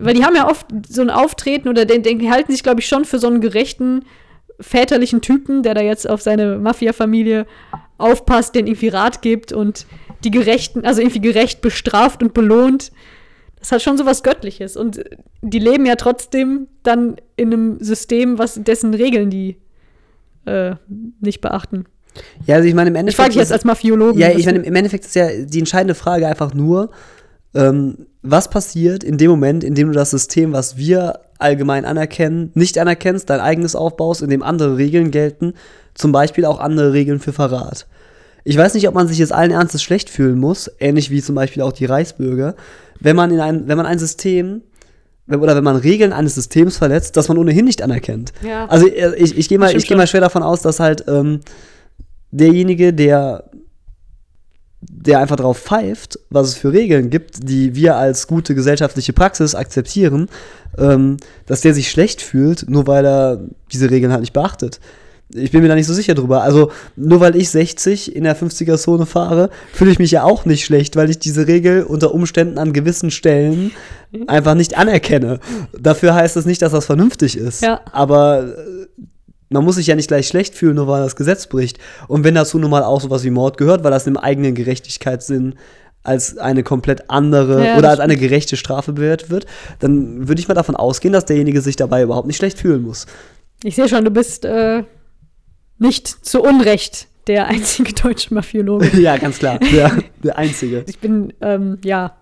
[SPEAKER 2] Weil die haben ja oft so ein Auftreten oder den, den halten sich, glaube ich, schon für so einen gerechten, väterlichen Typen, der da jetzt auf seine Mafia-Familie aufpasst, den irgendwie Rat gibt und die Gerechten, also irgendwie gerecht bestraft und belohnt. Das hat schon so was Göttliches. Und die leben ja trotzdem dann in einem System, was dessen Regeln die äh, nicht beachten.
[SPEAKER 3] Ja, also ich meine, im
[SPEAKER 2] Ich
[SPEAKER 3] Endeffekt.
[SPEAKER 2] frage dich jetzt
[SPEAKER 3] ist-
[SPEAKER 2] als Mafiologen.
[SPEAKER 3] Ja, ich meine, im Endeffekt ist ja die entscheidende Frage einfach nur, ähm, was passiert in dem Moment, in dem du das System, was wir allgemein anerkennen, nicht anerkennst, dein eigenes aufbaust, in dem andere Regeln gelten, zum Beispiel auch andere Regeln für Verrat. Ich weiß nicht, ob man sich jetzt allen Ernstes schlecht fühlen muss, ähnlich wie zum Beispiel auch die Reichsbürger, wenn man in ein, wenn man ein System oder wenn man Regeln eines Systems verletzt, das man ohnehin nicht anerkennt.
[SPEAKER 2] Ja.
[SPEAKER 3] Also äh, ich, ich gehe mal, ich gehe mal schwer davon aus, dass halt ähm, derjenige, der der einfach drauf pfeift, was es für Regeln gibt, die wir als gute gesellschaftliche Praxis akzeptieren, ähm, dass der sich schlecht fühlt, nur weil er diese Regeln halt nicht beachtet. Ich bin mir da nicht so sicher drüber. Also, nur weil ich 60 in der 50er-Zone fahre, fühle ich mich ja auch nicht schlecht, weil ich diese Regel unter Umständen an gewissen Stellen einfach nicht anerkenne. Dafür heißt es nicht, dass das vernünftig ist.
[SPEAKER 2] Ja.
[SPEAKER 3] Aber äh, man muss sich ja nicht gleich schlecht fühlen, nur weil das Gesetz bricht. Und wenn dazu nun mal auch sowas wie Mord gehört, weil das im eigenen Gerechtigkeitssinn als eine komplett andere
[SPEAKER 2] Ja,
[SPEAKER 3] oder als eine gerechte Strafe bewertet wird, dann würde ich mal davon ausgehen, dass derjenige sich dabei überhaupt nicht schlecht fühlen muss.
[SPEAKER 2] Ich sehe schon, du bist äh, nicht zu Unrecht der einzige deutsche Mafiologe.
[SPEAKER 3] ja, ganz klar. Der, der Einzige.
[SPEAKER 2] Ich bin, ähm, ja.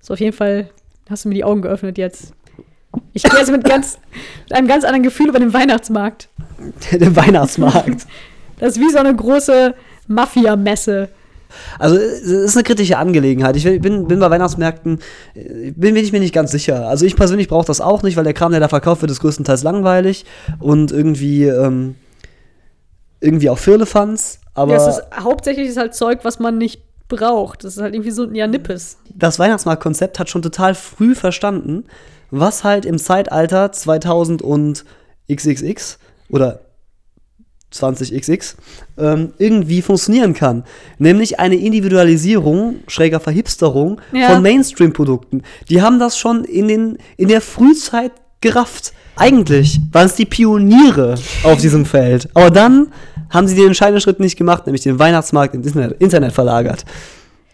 [SPEAKER 2] So auf jeden Fall hast du mir die Augen geöffnet jetzt. Ich gehe jetzt mit, ganz, mit einem ganz anderen Gefühl über den Weihnachtsmarkt.
[SPEAKER 3] Der Weihnachtsmarkt.
[SPEAKER 2] Das ist wie so eine große Mafia-Messe.
[SPEAKER 3] Also es ist eine kritische Angelegenheit. Ich bin, bin bei Weihnachtsmärkten, äh, bin, bin ich mir nicht ganz sicher. Also ich persönlich brauche das auch nicht, weil der Kram, der da verkauft wird, ist größtenteils langweilig und irgendwie, ähm, irgendwie auch Firlefanz. Aber
[SPEAKER 2] ja, es ist, hauptsächlich ist halt Zeug, was man nicht braucht. Das ist halt irgendwie so, ja, Nippes.
[SPEAKER 3] das Weihnachtsmarktkonzept hat schon total früh verstanden, was halt im Zeitalter 2000 und XXX oder 20XX ähm, irgendwie funktionieren kann. Nämlich eine Individualisierung, schräger Verhipsterung
[SPEAKER 2] Ja.
[SPEAKER 3] von Mainstream-Produkten. Die haben das schon in, den, in der Frühzeit gerafft. Eigentlich waren es die Pioniere auf diesem Feld. Aber dann haben sie den entscheidenden Schritt nicht gemacht, nämlich den Weihnachtsmarkt ins Internet, Internet verlagert.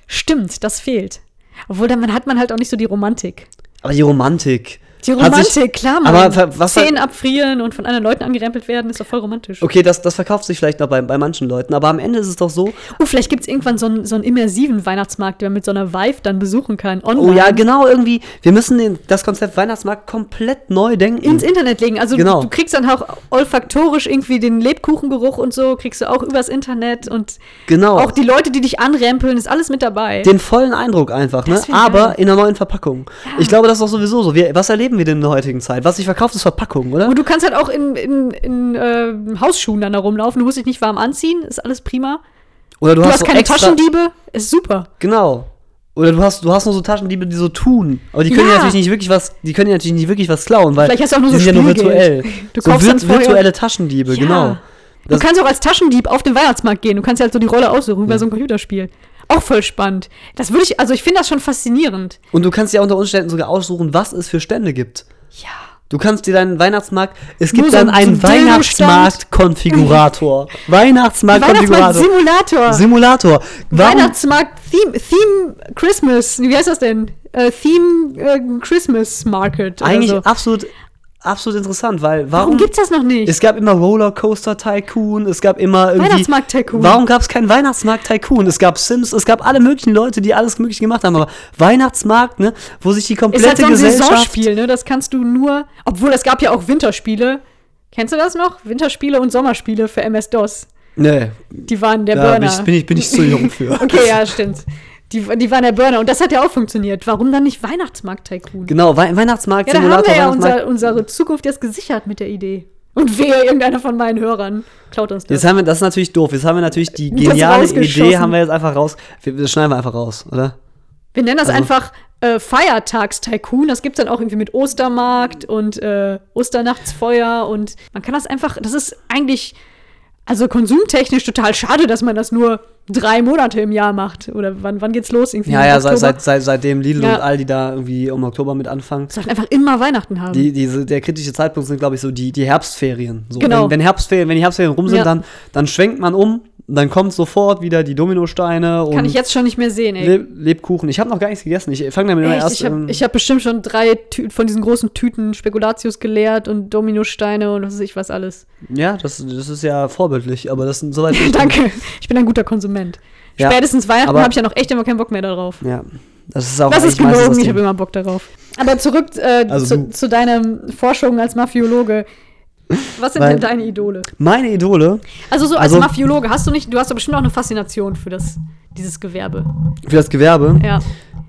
[SPEAKER 2] Stimmt, das fehlt. Obwohl, dann hat man halt auch nicht so die Romantik.
[SPEAKER 3] Aber die Romantik.
[SPEAKER 2] Die Romantik,
[SPEAKER 3] sich-
[SPEAKER 2] klar, man.
[SPEAKER 3] aber was
[SPEAKER 2] Zehen abfrieren und von anderen Leuten angerempelt werden, ist doch voll romantisch.
[SPEAKER 3] Okay, das, das verkauft sich vielleicht noch bei, bei manchen Leuten, aber am Ende ist es doch so,
[SPEAKER 2] Oh, vielleicht gibt es irgendwann so einen, so einen immersiven Weihnachtsmarkt, den man mit so einer Vive dann besuchen kann. Online.
[SPEAKER 3] oh ja, genau, irgendwie, wir müssen den, das Konzept Weihnachtsmarkt komplett neu denken.
[SPEAKER 2] Ins Internet legen. Also
[SPEAKER 3] Genau.
[SPEAKER 2] du kriegst dann auch olfaktorisch irgendwie den Lebkuchengeruch und so, kriegst du auch übers Internet und
[SPEAKER 3] genau,
[SPEAKER 2] auch die Leute, die dich anrempeln, ist alles mit dabei.
[SPEAKER 3] den vollen Eindruck einfach, ne?
[SPEAKER 2] Das wär
[SPEAKER 3] aber
[SPEAKER 2] geil.
[SPEAKER 3] in einer neuen Verpackung. Ich glaube, das ist doch sowieso so. Wir, was erleben wir denn in der heutigen Zeit? Was sich verkauft, ist Verpackung, oder?
[SPEAKER 2] und du kannst halt auch in, in, in äh, Hausschuhen dann da rumlaufen. Du musst dich nicht warm anziehen, ist alles prima.
[SPEAKER 3] Oder du,
[SPEAKER 2] Du,
[SPEAKER 3] hast,
[SPEAKER 2] hast
[SPEAKER 3] so
[SPEAKER 2] keine Taschendiebe, ist super.
[SPEAKER 3] Genau. Oder du hast, du hast nur so Taschendiebe, die so tun. Aber die können ja.
[SPEAKER 2] Ja.
[SPEAKER 3] natürlich nicht wirklich was, die können ja natürlich nicht wirklich was klauen, weil
[SPEAKER 2] Vielleicht hast du auch nur
[SPEAKER 3] die
[SPEAKER 2] so
[SPEAKER 3] sind ja nur virtuell.
[SPEAKER 2] Du
[SPEAKER 3] so
[SPEAKER 2] kaufst
[SPEAKER 3] vir virtuelle Taschendiebe,
[SPEAKER 2] Ja.
[SPEAKER 3] genau.
[SPEAKER 2] Du
[SPEAKER 3] Das-
[SPEAKER 2] kannst auch als Taschendieb auf den Weihnachtsmarkt gehen. Du kannst ja halt so die Rolle aussuchen bei so einem Computerspiel. Auch voll spannend. Das würde ich, also ich finde das schon faszinierend.
[SPEAKER 3] Und du kannst ja unter Umständen sogar aussuchen, was es für Stände gibt.
[SPEAKER 2] Ja.
[SPEAKER 3] Du kannst dir deinen Weihnachtsmarkt. Es gibt
[SPEAKER 2] so
[SPEAKER 3] dann
[SPEAKER 2] ein-
[SPEAKER 3] einen
[SPEAKER 2] so
[SPEAKER 3] Weihnachtsmarkt-Konfigurator. Weihnachtsmarkt-Konfigurator.
[SPEAKER 2] Weihnachtsmarkt-Simulator.
[SPEAKER 3] Simulator. Warum?
[SPEAKER 2] Weihnachtsmarkt Theme, Christmas. Wie heißt das denn? Äh, Theme äh, Christmas Market. Oder
[SPEAKER 3] Eigentlich
[SPEAKER 2] so.
[SPEAKER 3] absolut, absolut interessant, weil
[SPEAKER 2] Warum
[SPEAKER 3] warum?
[SPEAKER 2] gibt's das noch nicht?
[SPEAKER 3] es gab immer Rollercoaster Tycoon, es gab immer irgendwie.
[SPEAKER 2] Weihnachtsmarkt Tycoon.
[SPEAKER 3] Warum gab es keinen Weihnachtsmarkt Tycoon? Es gab Sims, es gab alle möglichen Leute, die alles mögliche gemacht haben, aber Weihnachtsmarkt, ne, wo sich die
[SPEAKER 2] ist halt
[SPEAKER 3] komplette
[SPEAKER 2] so ein
[SPEAKER 3] Gesellschaft.
[SPEAKER 2] Saisonspiel, ne? Das kannst du nur. Obwohl es gab ja auch Winterspiele. Kennst du das noch? Winterspiele und Sommerspiele für MS-DOS.
[SPEAKER 3] Nee,
[SPEAKER 2] Die waren der
[SPEAKER 3] da
[SPEAKER 2] Burner.
[SPEAKER 3] ich, bin, ich, bin ich zu jung für.
[SPEAKER 2] Okay, ja, stimmt. Die, die waren der Burner und das hat ja auch funktioniert. Warum dann nicht Weihnachtsmarkt-Tycoon?
[SPEAKER 3] Genau, Wei Weihnachtsmarkt,
[SPEAKER 2] Ja, da haben wir ja unser, unsere Zukunft jetzt gesichert mit der Idee. Und wehe, irgendeiner von meinen Hörern klaut uns das.
[SPEAKER 3] Jetzt haben wir, das ist natürlich doof. Jetzt haben wir natürlich die geniale. Idee, haben wir jetzt einfach raus. Wir, das schneiden wir einfach raus, oder?
[SPEAKER 2] Wir nennen das
[SPEAKER 3] Also-
[SPEAKER 2] einfach äh, Feiertags-Tycoon. Das gibt's dann auch irgendwie mit Ostermarkt und äh, Osternachtsfeuer und man kann das einfach, das ist eigentlich, also konsumtechnisch total schade, dass man das nur drei Monate im Jahr macht. Oder wann, wann geht's los? Irgendwie
[SPEAKER 3] Ja, ja, seit, seit, seit, seitdem Lidl
[SPEAKER 2] Ja.
[SPEAKER 3] und Aldi da irgendwie im Oktober mit anfangen.
[SPEAKER 2] Sollten einfach immer Weihnachten haben.
[SPEAKER 3] Die, diese, der kritische Zeitpunkt sind, glaube ich, so die, die Herbstferien. So,
[SPEAKER 2] Genau.
[SPEAKER 3] wenn, wenn, Herbstferien, wenn die Herbstferien rum sind,
[SPEAKER 2] Ja.
[SPEAKER 3] dann, dann schwenkt man um, dann kommt sofort wieder die Dominosteine und
[SPEAKER 2] kann ich jetzt schon nicht mehr sehen, ey.
[SPEAKER 3] Le Lebkuchen. Ich habe noch gar nichts gegessen. Ich fange damit immer
[SPEAKER 2] Echt,
[SPEAKER 3] erst
[SPEAKER 2] ich habe
[SPEAKER 3] ähm,
[SPEAKER 2] ich hab bestimmt schon drei Tü von diesen großen Tüten Spekulatius geleert und Dominosteine und was weiß ich was alles.
[SPEAKER 3] Ja, das, das ist ja vorbildlich, aber das sind soweit.
[SPEAKER 2] Danke, ich bin ein guter Konsument.
[SPEAKER 3] Ja,
[SPEAKER 2] Spätestens Weihnachten habe ich ja noch echt immer keinen Bock mehr darauf.
[SPEAKER 3] Ja, das ist auch
[SPEAKER 2] Das ist gelogen,
[SPEAKER 3] das
[SPEAKER 2] ich habe immer Bock darauf. Aber zurück äh,
[SPEAKER 3] Also
[SPEAKER 2] zu, zu deiner Forschung als Mafiologe. Was sind
[SPEAKER 3] Weil-
[SPEAKER 2] denn deine Idole?
[SPEAKER 3] Meine Idole
[SPEAKER 2] Also so als
[SPEAKER 3] Also-
[SPEAKER 2] Mafiologe, hast du nicht, du hast doch bestimmt auch eine Faszination für das, dieses Gewerbe.
[SPEAKER 3] für das Gewerbe.
[SPEAKER 2] Ja.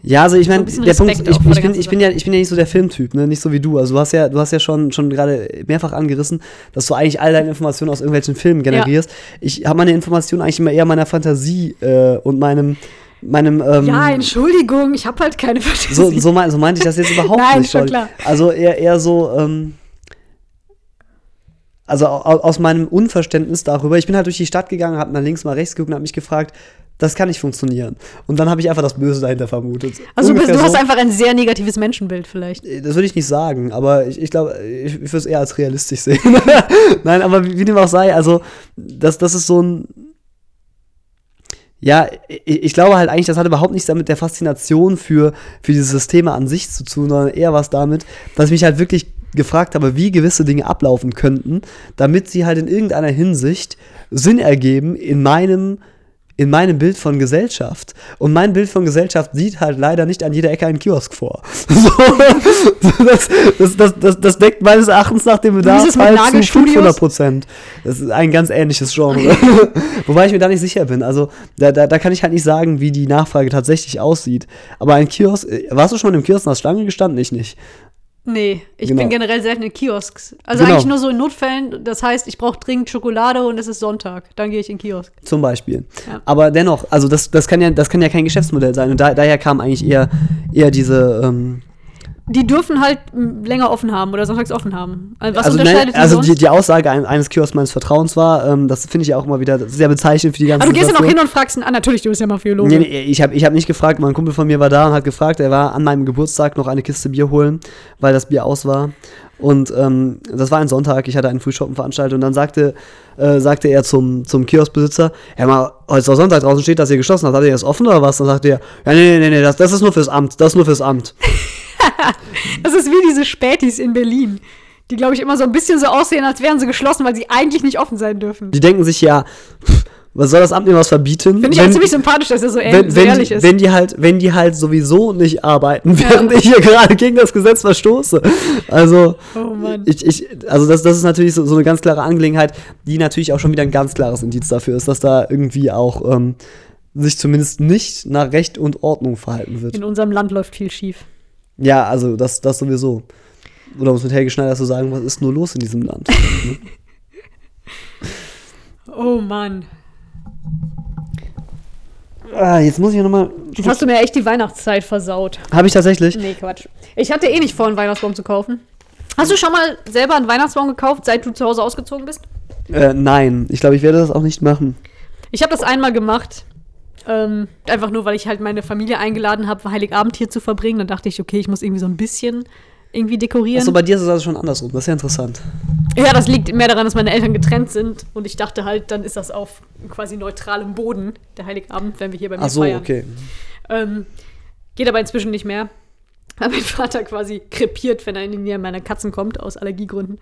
[SPEAKER 3] Ja, also ich meine,
[SPEAKER 2] ein bisschen
[SPEAKER 3] der Punkt, ich, ich,
[SPEAKER 2] der
[SPEAKER 3] bin, ich, bin ja, ich bin ja nicht so der Filmtyp, ne? nicht so wie du. Also du hast ja, du hast ja schon, schon gerade mehrfach angerissen, dass du eigentlich all deine Informationen aus irgendwelchen Filmen generierst. Ich habe meine Informationen eigentlich immer eher meiner Fantasie äh, und meinem, meinem ähm,
[SPEAKER 2] ja, Entschuldigung, ich habe halt keine Fantasie.
[SPEAKER 3] so, so, mein, so meinte ich das jetzt überhaupt
[SPEAKER 2] Nein,
[SPEAKER 3] nicht.
[SPEAKER 2] schon klar.
[SPEAKER 3] Also eher, eher so, ähm, also au- aus meinem Unverständnis darüber, ich bin halt durch die Stadt gegangen, hab mal links, mal rechts geguckt und hab mich gefragt, das kann nicht funktionieren. Und dann habe ich einfach das Böse dahinter vermutet.
[SPEAKER 2] Also du, bist,
[SPEAKER 3] Ungefähr
[SPEAKER 2] du hast
[SPEAKER 3] so.
[SPEAKER 2] einfach ein sehr negatives Menschenbild vielleicht.
[SPEAKER 3] Das würde ich nicht sagen, aber ich, ich glaube, ich, ich würde es eher als realistisch sehen. Nein, aber wie, wie dem auch sei, also das, das ist so ein. Ja, ich, ich glaube halt eigentlich, das hat überhaupt nichts damit der Faszination für, für diese Systeme an sich zu tun, sondern eher was damit, dass ich mich halt wirklich gefragt habe, wie gewisse Dinge ablaufen könnten, damit sie halt in irgendeiner Hinsicht Sinn ergeben in meinem in meinem Bild von Gesellschaft. Und mein Bild von Gesellschaft sieht halt leider nicht an jeder Ecke einen Kiosk vor. So, das, das, das, das, das deckt meines Erachtens nach dem Bedarf halt zu
[SPEAKER 2] Nagelstudios?
[SPEAKER 3] 500 Prozent. Das ist ein ganz ähnliches Genre. Wobei ich mir da nicht sicher bin. Also da, da, da kann ich halt nicht sagen, wie die Nachfrage tatsächlich aussieht. Aber ein Kiosk, warst du schon im Kiosk und hast Schlange gestanden? Ich nicht.
[SPEAKER 2] Nee, ich
[SPEAKER 3] Genau.
[SPEAKER 2] bin generell selten in Kiosks. Also
[SPEAKER 3] Genau.
[SPEAKER 2] eigentlich nur so in Notfällen. Das heißt, ich brauche dringend Schokolade und es ist Sonntag. Dann gehe ich in den Kiosk.
[SPEAKER 3] Zum Beispiel.
[SPEAKER 2] Ja.
[SPEAKER 3] Aber dennoch, also das, das, kann ja, das kann ja kein Geschäftsmodell sein. Und da, daher kam eigentlich eher, eher diese. Ähm,
[SPEAKER 2] Die dürfen halt länger offen haben oder sonntags offen haben. Also Was
[SPEAKER 3] also
[SPEAKER 2] unterscheidet
[SPEAKER 3] nein, also
[SPEAKER 2] die
[SPEAKER 3] die, Aussage ein, eines Kiosks meines Vertrauens war, ähm, das finde ich ja auch immer wieder sehr bezeichnend für die ganze
[SPEAKER 2] Aber du gehst ja noch hin und fragst ihn, ah, natürlich, du bist ja Mafiologe.
[SPEAKER 3] Nee, nee, ich habe ich hab nicht gefragt, mein Kumpel von mir war da und hat gefragt, er war an meinem Geburtstag noch eine Kiste Bier holen, weil das Bier aus war. Und ähm, das war ein Sonntag, ich hatte einen Frühschoppen veranstaltet und dann sagte, äh, sagte er zum, zum Kioskbesitzer, ja mal, heute ist doch Sonntag, draußen steht, dass ihr geschlossen habt, habt ihr das offen oder was? Dann sagte er, ja nee, nee, nee, das, das ist nur fürs Amt, das ist nur fürs Amt.
[SPEAKER 2] Das ist wie diese Spätis in Berlin. Die, glaube ich, immer so ein bisschen so aussehen, als wären sie geschlossen, weil sie eigentlich nicht offen sein dürfen.
[SPEAKER 3] Die denken sich ja, pff, was soll das Amt mir was verbieten?
[SPEAKER 2] Finde ich auch ziemlich sympathisch, dass er so, ehr
[SPEAKER 3] wenn,
[SPEAKER 2] so
[SPEAKER 3] wenn,
[SPEAKER 2] ehrlich
[SPEAKER 3] die,
[SPEAKER 2] ist.
[SPEAKER 3] wenn die halt, wenn die halt sowieso nicht arbeiten,
[SPEAKER 2] Ja.
[SPEAKER 3] während ich hier gerade gegen das Gesetz verstoße. Also,
[SPEAKER 2] Oh
[SPEAKER 3] ich, ich, also das, das ist natürlich so, so eine ganz klare Angelegenheit, die natürlich auch schon wieder ein ganz klares Indiz dafür ist, dass da irgendwie auch ähm, sich zumindest nicht nach Recht und Ordnung verhalten wird.
[SPEAKER 2] in unserem Land läuft viel schief.
[SPEAKER 3] Ja, also das, das sowieso. Oder um es mit Helge Schneider zu sagen, was ist nur los in diesem Land?
[SPEAKER 2] Oh Mann.
[SPEAKER 3] ah, jetzt muss ich nochmal.
[SPEAKER 2] Jetzt hast du mir echt die Weihnachtszeit versaut.
[SPEAKER 3] Habe ich tatsächlich?
[SPEAKER 2] Nee, Quatsch. Ich hatte eh nicht vor, einen Weihnachtsbaum zu kaufen. Hast du schon mal selber einen Weihnachtsbaum gekauft, seit du zu Hause ausgezogen bist?
[SPEAKER 3] Äh, nein, ich glaube, ich werde das auch nicht machen.
[SPEAKER 2] Ich habe das einmal gemacht. Ähm, einfach nur, weil ich halt meine Familie eingeladen habe, Heiligabend hier zu verbringen. Dann dachte ich, okay, ich muss irgendwie so ein bisschen irgendwie dekorieren.
[SPEAKER 3] Achso, bei dir ist es also schon andersrum. Das ist ja interessant.
[SPEAKER 2] ja, das liegt mehr daran, dass meine Eltern getrennt sind. Und ich dachte halt, dann ist das auf quasi neutralem Boden, der Heiligabend, wenn wir hier bei mir
[SPEAKER 3] Ach so,
[SPEAKER 2] feiern.
[SPEAKER 3] okay.
[SPEAKER 2] Ähm, geht aber inzwischen nicht mehr. Weil mein Vater quasi krepiert, wenn er in die Nähe meiner Katzen kommt, aus Allergiegründen.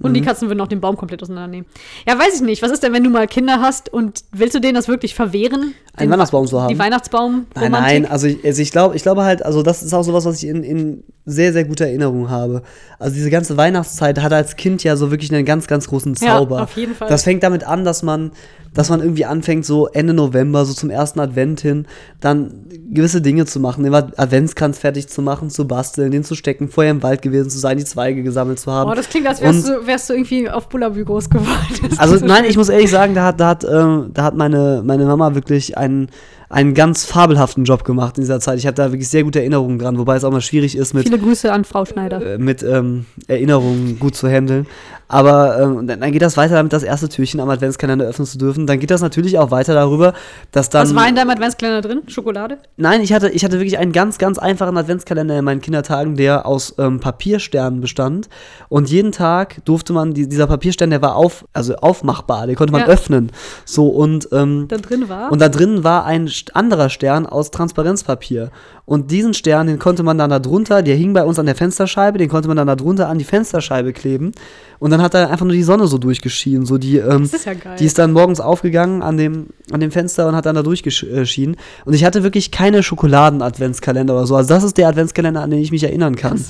[SPEAKER 2] Und
[SPEAKER 3] Mhm.
[SPEAKER 2] die Katzen würden auch den Baum komplett auseinandernehmen. Ja, weiß ich nicht. Was ist denn, wenn du mal Kinder hast und willst du denen das wirklich verwehren?
[SPEAKER 3] Einen Weihnachtsbaum zu haben?
[SPEAKER 2] Die Weihnachtsbaum
[SPEAKER 3] Nein, nein, also ich, also ich glaube, ich glaube halt, also das ist auch sowas, was ich in, in sehr, sehr guter Erinnerung habe. Also diese ganze Weihnachtszeit hat als Kind ja so wirklich einen ganz, ganz großen
[SPEAKER 2] Ja,
[SPEAKER 3] Zauber.
[SPEAKER 2] auf jeden Fall.
[SPEAKER 3] Das fängt damit an, dass man, dass man irgendwie anfängt, so Ende November, so zum ersten Advent hin, dann gewisse Dinge zu machen, den Adventskranz fertig zu machen, zu basteln, den zu stecken, vorher im Wald gewesen zu sein, die Zweige gesammelt zu haben.
[SPEAKER 2] Oh, das klingt, als wärst,
[SPEAKER 3] Und-
[SPEAKER 2] du, wärst du irgendwie auf Bullabü groß geworden.
[SPEAKER 3] Also
[SPEAKER 2] so
[SPEAKER 3] nein, ich muss ehrlich sagen, da hat, da hat, ähm, da hat meine, meine Mama wirklich einen, einen ganz fabelhaften Job gemacht in dieser Zeit. Ich habe da wirklich sehr gute Erinnerungen dran, wobei es auch mal schwierig ist, mit,
[SPEAKER 2] Viele Grüße an Frau Schneider.
[SPEAKER 3] äh, mit ähm, Erinnerungen gut zu handeln. Aber ähm, dann, geht das weiter damit, das erste Türchen am Adventskalender öffnen zu dürfen. Dann geht das natürlich auch weiter darüber, dass dann.
[SPEAKER 2] Was war in deinem Adventskalender drin? Schokolade?
[SPEAKER 3] Nein, ich hatte, ich hatte wirklich einen ganz, ganz einfachen Adventskalender in meinen Kindertagen, der aus ähm, Papiersternen bestand. Und jeden Tag durfte man, die, dieser Papierstern, der war auf, also aufmachbar, den konnte man
[SPEAKER 2] Ja.
[SPEAKER 3] öffnen. So, und, ähm,
[SPEAKER 2] Da drin war?
[SPEAKER 3] und da drin war ein anderer Stern aus Transparenzpapier. Und diesen Stern, den konnte man dann da drunter, der hing bei uns an der Fensterscheibe, den konnte man dann da drunter an die Fensterscheibe kleben. Und dann hat da einfach nur die Sonne so durchgeschienen. So die, ähm,
[SPEAKER 2] das ist ja geil.
[SPEAKER 3] die ist dann morgens aufgegangen an dem, an dem Fenster und hat dann da durchgeschienen. Und ich hatte wirklich keine Schokoladen-Adventskalender oder so. Also das ist der Adventskalender, an den ich mich erinnern kann.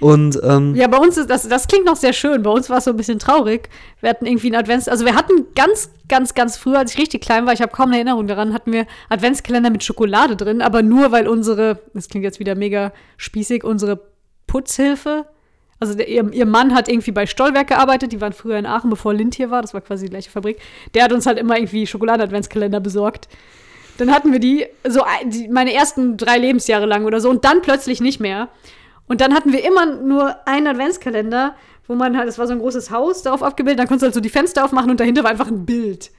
[SPEAKER 3] Und ähm,
[SPEAKER 2] Ja, bei uns ist das, das klingt noch sehr schön. Bei uns war es so ein bisschen traurig. Wir hatten irgendwie einen Advents, also wir hatten ganz, ganz, ganz früher, als ich richtig klein war, ich habe kaum eine Erinnerung daran, hatten wir Adventskalender mit Schokolade drin, aber nur weil unsere, das klingt jetzt wieder mega spießig, unsere Putzhilfe, also der, ihr, ihr Mann hat irgendwie bei Stollwerk gearbeitet, die waren früher in Aachen, bevor Lind hier war, das war quasi die gleiche Fabrik. Der hat uns halt immer irgendwie Schokoladen-Adventskalender besorgt. Dann hatten wir die, so die, meine ersten drei Lebensjahre lang oder so, und dann plötzlich nicht mehr. Und dann hatten wir immer nur einen Adventskalender wo man halt, das war so ein großes Haus darauf abgebildet, dann konntest du halt so die Fenster aufmachen und dahinter war einfach ein Bild.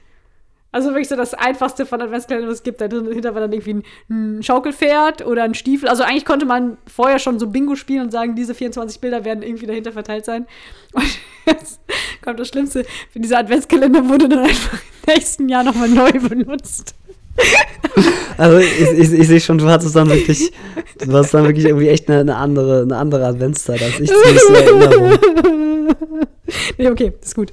[SPEAKER 2] Also wirklich so das einfachste von Adventskalender, was es gibt. Dahinter war dann irgendwie ein, ein, Schaukelpferd oder ein Stiefel. Also eigentlich konnte man vorher schon so Bingo spielen und sagen, diese 24 Bilder werden irgendwie dahinter verteilt sein. Und jetzt kommt das Schlimmste. Dieser Adventskalender wurde dann einfach im nächsten Jahr nochmal neu benutzt.
[SPEAKER 3] Also ich, ich, ich sehe schon, du hattest dann wirklich, du hast dann wirklich irgendwie echt eine, eine andere, eine andere Adventszeit als ich zumindest in Erinnerung.
[SPEAKER 2] Nee, okay, ist gut.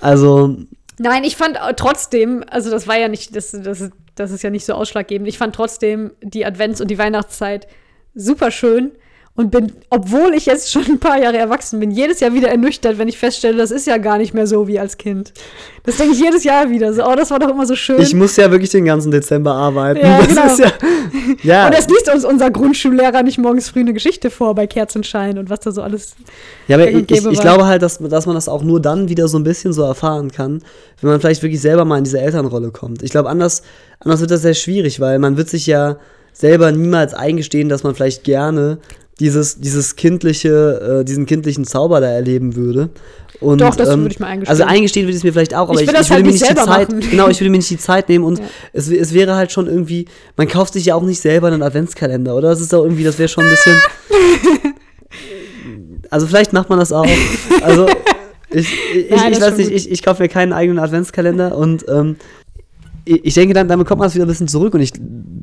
[SPEAKER 3] Also
[SPEAKER 2] Nein, ich fand trotzdem, also das war ja nicht, das, das, das ist ja nicht so ausschlaggebend. Ich fand trotzdem die Advents- und die Weihnachtszeit super schön und bin, obwohl ich jetzt schon ein paar Jahre erwachsen bin, jedes Jahr wieder ernüchtert, wenn ich feststelle, das ist ja gar nicht mehr so wie als Kind. Das denke ich jedes Jahr wieder. So, oh, das war doch immer so schön.
[SPEAKER 3] Ich muss ja wirklich den ganzen Dezember arbeiten.
[SPEAKER 2] Ja,
[SPEAKER 3] das
[SPEAKER 2] genau.
[SPEAKER 3] ist ja, ja.
[SPEAKER 2] Und es liest uns unser Grundschullehrer nicht morgens früh eine Geschichte vor bei Kerzenschein und was da so alles.
[SPEAKER 3] Ja, aber ich, ich, ich glaube halt, dass, dass man das auch nur dann wieder so ein bisschen so erfahren kann, wenn man vielleicht wirklich selber mal in diese Elternrolle kommt. Ich glaube, anders, anders wird das sehr schwierig, weil man wird sich ja selber niemals eingestehen, dass man vielleicht gerne dieses, dieses kindliche, äh, diesen kindlichen Zauber da erleben würde. Und,
[SPEAKER 2] Doch, das
[SPEAKER 3] ähm,
[SPEAKER 2] würde ich mal eingestehen.
[SPEAKER 3] Also eingestehen würde ich es mir vielleicht auch, aber
[SPEAKER 2] Ich
[SPEAKER 3] ich, ich,
[SPEAKER 2] das
[SPEAKER 3] würde
[SPEAKER 2] halt
[SPEAKER 3] mir
[SPEAKER 2] nicht
[SPEAKER 3] die Zeit,
[SPEAKER 2] machen.
[SPEAKER 3] genau, ich würde mir nicht die Zeit nehmen und
[SPEAKER 2] Ja.
[SPEAKER 3] es, es wäre halt schon irgendwie, man kauft sich ja auch nicht selber einen Adventskalender, oder? Das ist doch irgendwie, das wäre schon ein bisschen. also vielleicht macht man das auch. Also ich, ich,
[SPEAKER 2] Nein,
[SPEAKER 3] ich weiß nicht, ich, ich kaufe mir keinen eigenen Adventskalender und ähm, ich denke dann, damit kommt man es wieder ein bisschen zurück und ich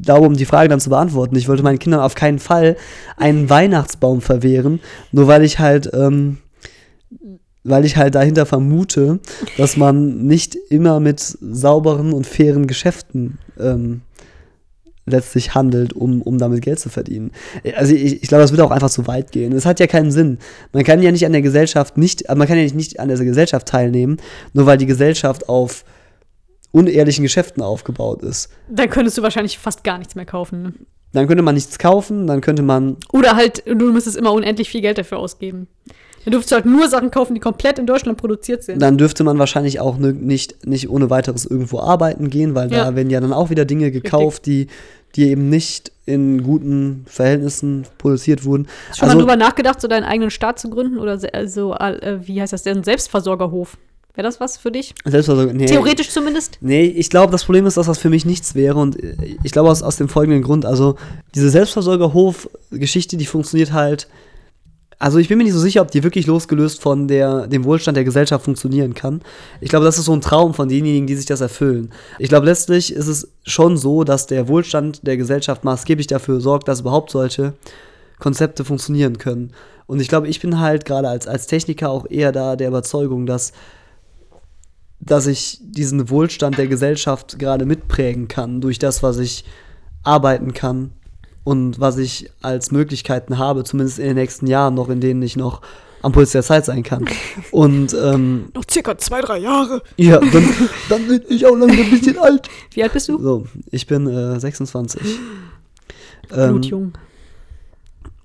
[SPEAKER 3] glaube, um die Frage dann zu beantworten, ich wollte meinen Kindern auf keinen Fall einen Weihnachtsbaum verwehren, nur weil ich halt, ähm, weil ich halt dahinter vermute, dass man nicht immer mit sauberen und fairen Geschäften ähm, letztlich handelt, um, um damit Geld zu verdienen. Also ich, ich glaube, das würde auch einfach zu weit gehen. Es hat ja keinen Sinn. Man kann ja nicht an der Gesellschaft nicht, man kann ja nicht, nicht an der Gesellschaft teilnehmen, nur weil die Gesellschaft auf unehrlichen Geschäften aufgebaut ist.
[SPEAKER 2] Dann könntest du wahrscheinlich fast gar nichts mehr kaufen. Ne?
[SPEAKER 3] Dann könnte man nichts kaufen, dann könnte man,
[SPEAKER 2] Oder halt, du müsstest immer unendlich viel Geld dafür ausgeben. Dann dürftest du halt nur Sachen kaufen, die komplett in Deutschland produziert sind.
[SPEAKER 3] dann dürfte man wahrscheinlich auch nicht, nicht ohne weiteres irgendwo arbeiten gehen, weil
[SPEAKER 2] Ja.
[SPEAKER 3] da werden ja dann auch wieder Dinge gekauft, die, die eben nicht in guten Verhältnissen produziert wurden.
[SPEAKER 2] Hast du schon mal drüber nachgedacht, so deinen eigenen Staat zu gründen? Oder se- also, äh, wie heißt das denn? Selbstversorgerhof. Wäre das was für dich?
[SPEAKER 3] Selbstversorgung, nee.
[SPEAKER 2] Theoretisch zumindest?
[SPEAKER 3] Nee, ich glaube, das Problem ist, dass das für mich nichts wäre und äh, ich glaube aus, aus dem folgenden Grund, also diese Selbstversorgerhof-Geschichte, die funktioniert halt, also ich bin mir nicht so sicher, ob die wirklich losgelöst von der, dem Wohlstand der Gesellschaft funktionieren kann. Ich glaube, das ist so ein Traum von denjenigen, die sich das erfüllen. Ich glaube, letztlich ist es schon so, dass der Wohlstand der Gesellschaft maßgeblich dafür sorgt, dass überhaupt solche Konzepte funktionieren können. Und ich glaube, ich bin halt gerade als, als Techniker auch eher da der Überzeugung, dass dass ich diesen Wohlstand der Gesellschaft gerade mitprägen kann durch das, was ich arbeiten kann und was ich als Möglichkeiten habe, zumindest in den nächsten Jahren noch, in denen ich noch am Puls der Zeit sein kann. Und ähm,
[SPEAKER 2] Noch circa zwei, drei Jahre.
[SPEAKER 3] ja, dann, dann bin ich auch langsam ein bisschen alt.
[SPEAKER 2] Wie alt bist du?
[SPEAKER 3] So, ich bin äh, 26. Ähm,
[SPEAKER 2] Blutjung.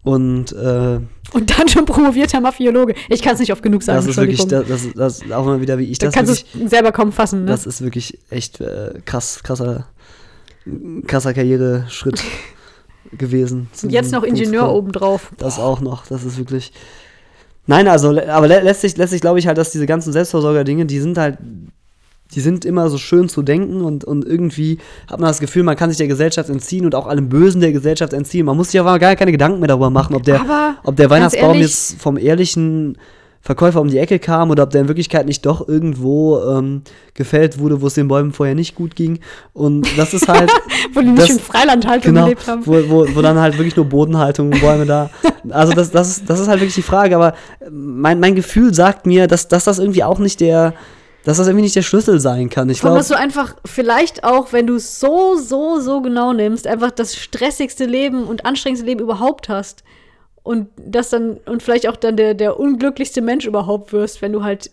[SPEAKER 3] Und äh,
[SPEAKER 2] Und dann schon promovierter Mafiologe. Ich kann es nicht oft genug sagen.
[SPEAKER 3] das ist wirklich, das, das, das auch mal wieder, wie ich
[SPEAKER 2] da
[SPEAKER 3] das
[SPEAKER 2] kannst
[SPEAKER 3] wirklich,
[SPEAKER 2] du es selber kaum fassen, ne?
[SPEAKER 3] Das ist wirklich echt äh, krass, krasser, krasser Karriereschritt gewesen.
[SPEAKER 2] Und jetzt noch Ingenieur obendrauf.
[SPEAKER 3] Das auch noch, das ist wirklich. Nein, also, aber lä- letztlich, letztlich glaube ich halt, dass diese ganzen Selbstversorger-Dinge, die sind halt, die sind immer so schön zu denken und, und irgendwie hat man das Gefühl, man kann sich der Gesellschaft entziehen und auch allem Bösen der Gesellschaft entziehen. Man muss sich aber gar keine Gedanken mehr darüber machen, ob der,
[SPEAKER 2] Aber
[SPEAKER 3] ob der Weihnachtsbaum
[SPEAKER 2] ehrlich-
[SPEAKER 3] jetzt vom ehrlichen Verkäufer um die Ecke kam oder ob der in Wirklichkeit nicht doch irgendwo ähm, gefällt wurde, wo es den Bäumen vorher nicht gut ging. Und das ist halt.
[SPEAKER 2] Wo die nicht
[SPEAKER 3] das-
[SPEAKER 2] in Freilandhaltung
[SPEAKER 3] genau,
[SPEAKER 2] gelebt haben.
[SPEAKER 3] wo, wo, wo dann halt wirklich nur Bodenhaltung, Bäume da. Also das, das, ist, das ist halt wirklich die Frage, aber mein, mein Gefühl sagt mir, dass, dass das irgendwie auch nicht der, dass das irgendwie nicht der Schlüssel sein kann. Ich glaube,
[SPEAKER 2] was du einfach vielleicht auch, wenn du es so, so, so genau nimmst, einfach das stressigste Leben und anstrengendste Leben überhaupt hast. Und das dann, und vielleicht auch dann der, der unglücklichste Mensch überhaupt wirst, wenn du halt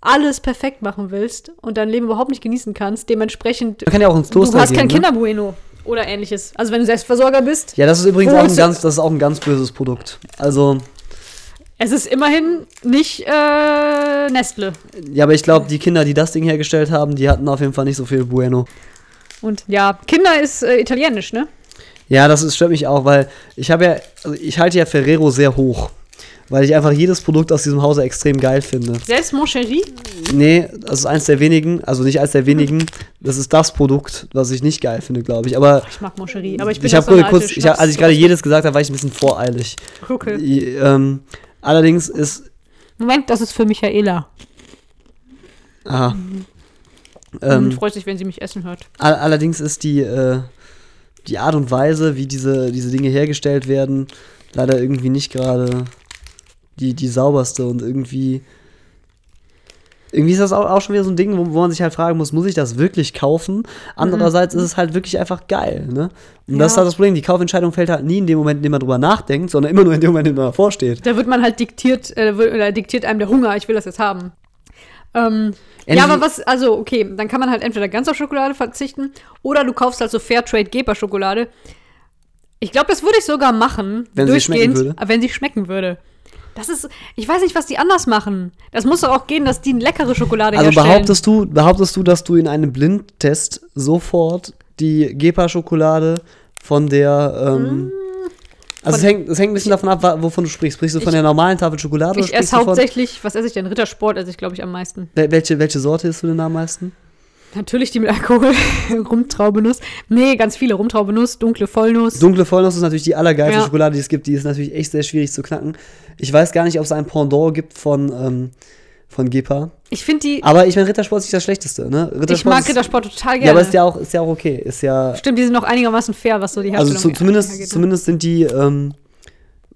[SPEAKER 2] alles perfekt machen willst und dein Leben überhaupt nicht genießen kannst. Dementsprechend,
[SPEAKER 3] man kann ja auch ins
[SPEAKER 2] du
[SPEAKER 3] Kloster
[SPEAKER 2] hast
[SPEAKER 3] gehen.
[SPEAKER 2] kein
[SPEAKER 3] ne?
[SPEAKER 2] Kinderbueno oder ähnliches. Also wenn du Selbstversorger bist,
[SPEAKER 3] Ja, das ist übrigens auch ein
[SPEAKER 2] du-
[SPEAKER 3] ganz, das ist auch ein ganz böses Produkt. Also,
[SPEAKER 2] es ist immerhin nicht äh, Nestle.
[SPEAKER 3] ja, aber ich glaube, die Kinder, die das Ding hergestellt haben, die hatten auf jeden Fall nicht so viel Bueno.
[SPEAKER 2] Und ja, Kinder ist äh, italienisch, ne?
[SPEAKER 3] Ja, das ist, stört mich auch, weil ich habe ja, also ich halte ja Ferrero sehr hoch. weil ich einfach jedes Produkt aus diesem Hause extrem geil finde.
[SPEAKER 2] Selbst Moncherie?
[SPEAKER 3] Nee, das ist eins der wenigen, also nicht eins der wenigen. Das ist das Produkt, was ich nicht geil finde, glaube ich. Aber
[SPEAKER 2] Ich mag Moncherie, aber ich bin
[SPEAKER 3] ich
[SPEAKER 2] so
[SPEAKER 3] kurz, ich hab, als ich gerade jedes gesagt habe, war ich ein bisschen voreilig.
[SPEAKER 2] Okay.
[SPEAKER 3] I- Ähm, allerdings ist,
[SPEAKER 2] Moment, das ist für Michaela.
[SPEAKER 3] aha,
[SPEAKER 2] Mhm.
[SPEAKER 3] ähm,
[SPEAKER 2] freut sich, wenn sie mich essen hört.
[SPEAKER 3] all, allerdings ist die, äh, die Art und Weise, wie diese, diese Dinge hergestellt werden, leider irgendwie nicht gerade die, die sauberste und irgendwie. Irgendwie ist das auch, auch schon wieder so ein Ding, wo, wo man sich halt fragen muss, muss ich das wirklich kaufen? Andererseits ist es halt wirklich einfach geil, ne? Und das ist
[SPEAKER 2] Ja.
[SPEAKER 3] halt das Problem, die Kaufentscheidung fällt halt nie in dem Moment, in dem man drüber nachdenkt, sondern immer nur in dem Moment, in dem man davor steht.
[SPEAKER 2] Da wird man halt diktiert, äh, oder diktiert einem der Hunger, ich will das jetzt haben. Ähm, ja, aber was, also okay, dann kann man halt entweder ganz auf Schokolade verzichten oder du kaufst halt so Fairtrade Geber Schokolade. Ich glaube, das würde ich sogar machen,
[SPEAKER 3] Wenn sie schmecken würde?
[SPEAKER 2] wenn sie schmecken würde. Das ist, ich weiß nicht, was die anders machen. Das muss doch auch gehen, dass die eine leckere Schokolade
[SPEAKER 3] Also
[SPEAKER 2] herstellen.
[SPEAKER 3] behauptest du, behauptest du, dass du in einem Blindtest sofort die Gepa-Schokolade von der, ähm, also es hängt, es hängt ein bisschen davon ab, wovon du sprichst. Sprichst du von
[SPEAKER 2] Ich-
[SPEAKER 3] der normalen Tafel Schokolade oder
[SPEAKER 2] ich esse
[SPEAKER 3] du von,
[SPEAKER 2] hauptsächlich, was esse ich denn? Rittersport esse ich, glaube ich, am meisten.
[SPEAKER 3] wel- welche, welche Sorte isst du denn am meisten?
[SPEAKER 2] Natürlich die mit Alkohol. Rumtraubenuss. Nee, ganz viele. Rumtraubenuss, dunkle Vollnuss.
[SPEAKER 3] Dunkle Vollnuss ist natürlich die allergeilste
[SPEAKER 2] Ja.
[SPEAKER 3] Schokolade, die es gibt. Die ist natürlich echt sehr schwierig zu knacken. Ich weiß gar nicht, ob es ein Pendant gibt von, ähm, von Gepa.
[SPEAKER 2] ich finde die.
[SPEAKER 3] Aber ich meine, Rittersport ist nicht das Schlechteste, ne?
[SPEAKER 2] Ich mag
[SPEAKER 3] ist-
[SPEAKER 2] Rittersport total gerne.
[SPEAKER 3] Ja, aber ist ja auch, ist ja auch okay. Ist ja,
[SPEAKER 2] Stimmt, die sind noch einigermaßen fair, was so die
[SPEAKER 3] Also
[SPEAKER 2] Herstellung
[SPEAKER 3] zu, zumindest,
[SPEAKER 2] angeht.
[SPEAKER 3] zumindest sind die, ähm,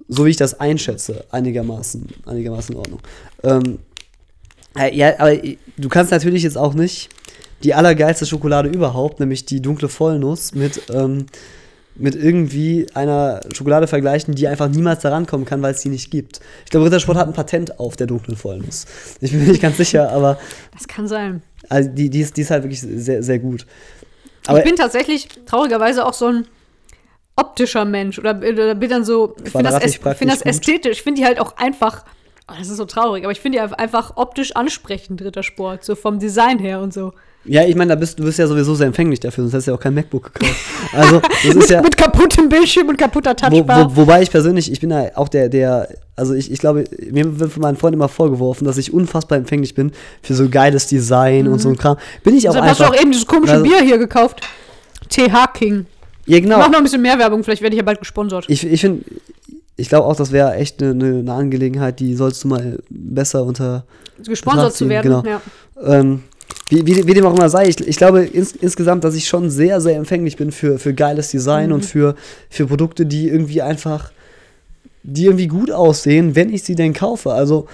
[SPEAKER 3] so wie ich das einschätze, einigermaßen, einigermaßen in Ordnung. Ähm, äh, ja, aber du kannst natürlich jetzt auch nicht die allergeilste Schokolade überhaupt, nämlich die dunkle Vollnuss, mit, ähm, mit irgendwie einer Schokolade vergleichen, die einfach niemals da rankommen kann, weil es die nicht gibt. Ich glaube, Rittersport hat ein Patent auf der dunklen Vollnuss. Ich bin mir nicht ganz sicher, aber
[SPEAKER 2] Das kann sein.
[SPEAKER 3] also die, die, ist, die ist halt wirklich sehr, sehr gut. Aber
[SPEAKER 2] ich bin tatsächlich traurigerweise auch so ein optischer Mensch. Oder, oder bin dann so. Ich finde das, find das ästhetisch. Ich finde die halt auch einfach. Oh, das ist so traurig, aber ich finde die einfach optisch ansprechend, Rittersport. So vom Design her und so.
[SPEAKER 3] Ja, ich meine, da bist du bist ja sowieso sehr empfänglich dafür, sonst hättest du ja auch kein MacBook gekauft. Also, das ist ja.
[SPEAKER 2] Mit kaputtem Bildschirm und kaputter
[SPEAKER 3] Wo,
[SPEAKER 2] Touchbar.
[SPEAKER 3] wo, wobei ich persönlich, ich bin ja auch der, der, also ich, ich glaube, mir wird von meinen Freunden immer vorgeworfen, dass ich unfassbar empfänglich bin für so geiles Design und so ein Kram. Bin ich auch
[SPEAKER 2] Deshalb hast du
[SPEAKER 3] einfach.
[SPEAKER 2] auch eben dieses komische
[SPEAKER 3] Also-
[SPEAKER 2] Bier hier gekauft. TH King.
[SPEAKER 3] ja, genau.
[SPEAKER 2] Mach noch ein bisschen mehr Werbung, vielleicht werde ich ja bald gesponsert.
[SPEAKER 3] Ich, ich finde, ich glaube auch, das wäre echt eine ne, ne Angelegenheit, die sollst du mal besser unter.
[SPEAKER 2] gesponsert zu werden.
[SPEAKER 3] genau.
[SPEAKER 2] Ja.
[SPEAKER 3] Ähm, wie, wie, wie dem auch immer sei, ich, ich glaube ins, insgesamt, dass ich schon sehr, sehr empfänglich bin für, für geiles Design
[SPEAKER 2] Mhm.
[SPEAKER 3] und für, für Produkte, die irgendwie einfach, die irgendwie gut aussehen, wenn ich sie denn kaufe. Also,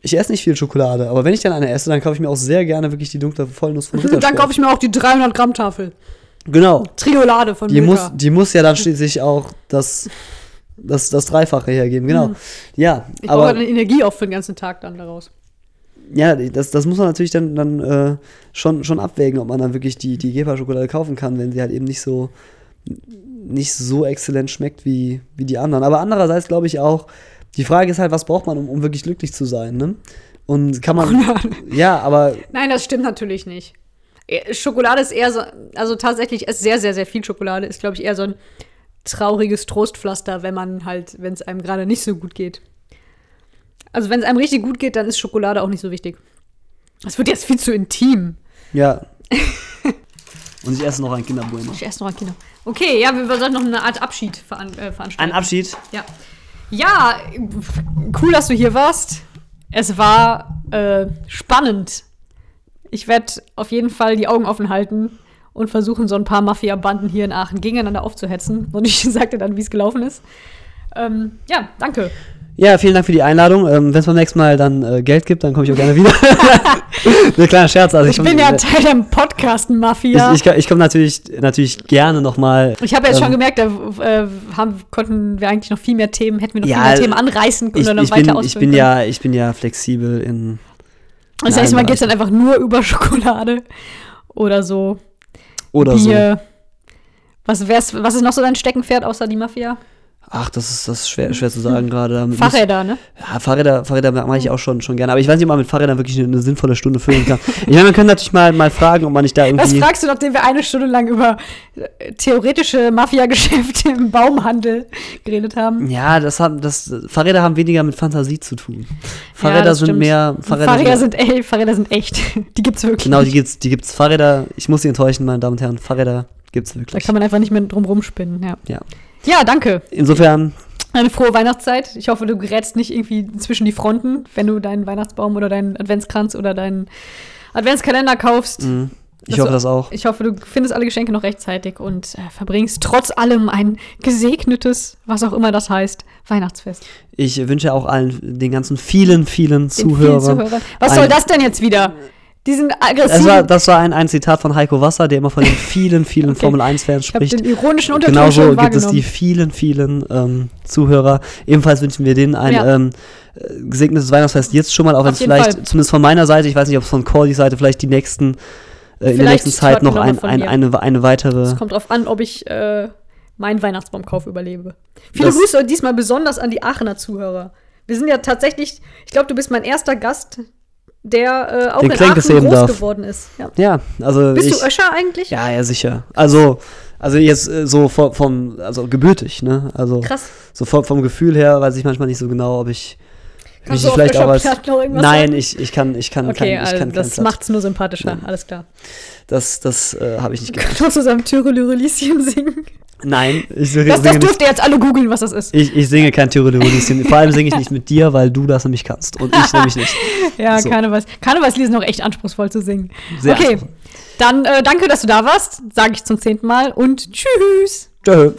[SPEAKER 3] ich esse nicht viel Schokolade, aber wenn ich dann eine esse, dann kaufe ich mir auch sehr gerne wirklich die dunkle Vollnuss von Rittersport.
[SPEAKER 2] Dann kaufe ich mir auch die 300 Gramm Tafel.
[SPEAKER 3] Genau.
[SPEAKER 2] Triolade von
[SPEAKER 3] Die muss, die muss ja dann schließlich auch das, das, das Dreifache hergeben, genau. Ja,
[SPEAKER 2] Mhm. Ich brauche
[SPEAKER 3] aber
[SPEAKER 2] eine Energie auch für den ganzen Tag dann daraus.
[SPEAKER 3] Ja, das, das muss man natürlich dann, dann äh, schon, schon abwägen, ob man dann wirklich die, die Gepa-Schokolade kaufen kann, wenn sie halt eben nicht so nicht so exzellent schmeckt wie, wie die anderen. Aber andererseits glaube ich auch, die Frage ist halt, was braucht man, um, um wirklich glücklich zu sein, ne? Und kann man. ja, aber
[SPEAKER 2] Nein, das stimmt natürlich nicht. Eh, Schokolade ist eher so, also tatsächlich ist sehr, sehr, sehr viel Schokolade, ist, glaube ich, eher so ein trauriges Trostpflaster, wenn man halt, wenn es einem gerade nicht so gut geht. Also wenn es einem richtig gut geht, dann ist Schokolade auch nicht so wichtig. Das wird jetzt viel zu intim.
[SPEAKER 3] ja. Und ich esse noch ein Kinderbueno.
[SPEAKER 2] Ich esse noch ein Kino. Okay, ja, wir sollten noch eine Art Abschied veran äh, veranstalten.
[SPEAKER 3] Ein Abschied.
[SPEAKER 2] Ja. Ja, cool, dass du hier warst. Es war äh, spannend. Ich werde auf jeden Fall die Augen offen halten und versuchen, so ein paar Mafia-Banden hier in Aachen gegeneinander aufzuhetzen. Und ich sagte dann, wie es gelaufen ist. Ähm, ja, danke.
[SPEAKER 3] Ja, vielen Dank für die Einladung. Ähm, Wenn es beim nächsten Mal dann äh, Geld gibt, dann komme ich auch gerne wieder. Ein kleiner Scherz. Also
[SPEAKER 2] Ich
[SPEAKER 3] komm-
[SPEAKER 2] bin ja
[SPEAKER 3] äh,
[SPEAKER 2] Teil der Podcast-Mafia.
[SPEAKER 3] Ich, ich, ich komme natürlich, natürlich gerne nochmal.
[SPEAKER 2] Ich habe jetzt schon
[SPEAKER 3] ähm,
[SPEAKER 2] gemerkt, da äh, haben, konnten wir eigentlich noch viel mehr Themen, hätten wir noch
[SPEAKER 3] Ja,
[SPEAKER 2] viel mehr Themen anreißen können
[SPEAKER 3] Ich,
[SPEAKER 2] oder
[SPEAKER 3] ich,
[SPEAKER 2] weiter
[SPEAKER 3] bin,
[SPEAKER 2] ausführen
[SPEAKER 3] ich, bin
[SPEAKER 2] können.
[SPEAKER 3] ja, ich bin ja flexibel in.
[SPEAKER 2] Das Mal
[SPEAKER 3] aber-
[SPEAKER 2] geht es dann einfach nur über Schokolade oder so.
[SPEAKER 3] Oder so.
[SPEAKER 2] Bier. Was, wär's, was ist noch so dein Steckenpferd außer die Mafia?
[SPEAKER 3] Ach, das ist, das ist schwer, schwer zu sagen gerade.
[SPEAKER 2] Fahrräder, ne?
[SPEAKER 3] Ja, Fahrräder, Fahrräder mache ich auch schon, schon gerne. Aber ich weiß nicht, ob man mit Fahrrädern wirklich eine, eine sinnvolle Stunde füllen kann. ich meine, man könnte natürlich mal, mal fragen, ob man nicht da
[SPEAKER 2] Was
[SPEAKER 3] irgendwie.
[SPEAKER 2] fragst du, nachdem wir eine Stunde lang über äh, theoretische Mafia-Geschäfte im Baumhandel geredet haben?
[SPEAKER 3] Ja, das haben, das, Fahrräder haben weniger mit Fantasie zu tun. Fahrräder
[SPEAKER 2] das
[SPEAKER 3] sind
[SPEAKER 2] stimmt.
[SPEAKER 3] mehr.
[SPEAKER 2] Fahrräder,
[SPEAKER 3] mehr-
[SPEAKER 2] sind, ey, Fahrräder sind echt. Die gibt's wirklich.
[SPEAKER 3] Genau, die gibt's, die gibt's. Fahrräder, ich muss Sie enttäuschen, meine Damen und Herren, Fahrräder gibt's
[SPEAKER 2] Da
[SPEAKER 3] wirklich.
[SPEAKER 2] kann man einfach nicht mehr drum rumspinnen, ja.
[SPEAKER 3] Ja.
[SPEAKER 2] Ja, danke.
[SPEAKER 3] Insofern,
[SPEAKER 2] Eine frohe Weihnachtszeit. Ich hoffe, du gerätst nicht irgendwie zwischen die Fronten, wenn du deinen Weihnachtsbaum oder deinen Adventskranz oder deinen Adventskalender kaufst.
[SPEAKER 3] mh, ich hoffe das auch.
[SPEAKER 2] Ich hoffe, du findest alle Geschenke noch rechtzeitig und äh, verbringst trotz allem ein gesegnetes, was auch immer das heißt, Weihnachtsfest.
[SPEAKER 3] Ich wünsche auch allen, den ganzen vielen, vielen
[SPEAKER 2] Den
[SPEAKER 3] Zuhörern.
[SPEAKER 2] vielen Zuhörern. Was soll das denn jetzt wieder? Die sind
[SPEAKER 3] Das
[SPEAKER 2] aggressiv.
[SPEAKER 3] war, das war ein, ein Zitat von Heiko Wasser, der immer von den vielen, vielen
[SPEAKER 2] Okay.
[SPEAKER 3] Formel 1-Fans
[SPEAKER 2] ich
[SPEAKER 3] spricht.
[SPEAKER 2] den ironischen Unterton
[SPEAKER 3] Genauso
[SPEAKER 2] schon
[SPEAKER 3] gibt es die vielen, vielen ähm, Zuhörer. Ebenfalls wünschen wir denen ein
[SPEAKER 2] Ja.
[SPEAKER 3] ähm, äh, gesegnetes Weihnachtsfest jetzt schon mal, auch wenn es vielleicht,
[SPEAKER 2] Fall.
[SPEAKER 3] zumindest von meiner Seite, ich weiß nicht, ob es von Cordys Seite, vielleicht die nächsten, äh, in der nächsten Zeit noch ein, ein, eine, eine weitere.
[SPEAKER 2] Es kommt drauf an, ob ich äh, meinen Weihnachtsbaumkauf überlebe. Viele
[SPEAKER 3] Das-
[SPEAKER 2] Grüße diesmal besonders an die Aachener Zuhörer. Wir sind ja tatsächlich, ich glaube, du bist mein erster Gast, der äh, auch
[SPEAKER 3] Den
[SPEAKER 2] in Aachen groß
[SPEAKER 3] darf.
[SPEAKER 2] geworden ist. Ja.
[SPEAKER 3] Ja, also
[SPEAKER 2] Bist
[SPEAKER 3] ich,
[SPEAKER 2] du Öscher eigentlich?
[SPEAKER 3] Ja, ja, sicher. Also, also jetzt äh, so vom, vom also gebürtig, ne? Also
[SPEAKER 2] Krass.
[SPEAKER 3] so vom, vom Gefühl her weiß ich manchmal nicht so genau, ob ich
[SPEAKER 2] Kannst
[SPEAKER 3] mich
[SPEAKER 2] du auf
[SPEAKER 3] als Nein, ich, ich kann ich kann
[SPEAKER 2] Okay,
[SPEAKER 3] kein, ich
[SPEAKER 2] also
[SPEAKER 3] kann
[SPEAKER 2] das
[SPEAKER 3] kein
[SPEAKER 2] macht es nur sympathischer,
[SPEAKER 3] Nein.
[SPEAKER 2] alles klar.
[SPEAKER 3] Das das äh, habe ich nicht gemacht.
[SPEAKER 2] Kannst du zusammen Türelürelieschen singen?
[SPEAKER 3] Nein, ich singe,
[SPEAKER 2] Das, das dürft ihr jetzt alle googeln, was das ist.
[SPEAKER 3] Ich, ich singe kein Tyroleonischen. Vor allem singe ich nicht mit dir, weil du das nämlich kannst und ich nämlich nicht.
[SPEAKER 2] Ja,
[SPEAKER 3] So.
[SPEAKER 2] Karnevals. Karnevalslied ist noch echt anspruchsvoll zu singen.
[SPEAKER 3] Sehr
[SPEAKER 2] okay, dann äh, danke, dass du da warst, sage ich zum zehnten Mal und tschüss.
[SPEAKER 3] Tschö.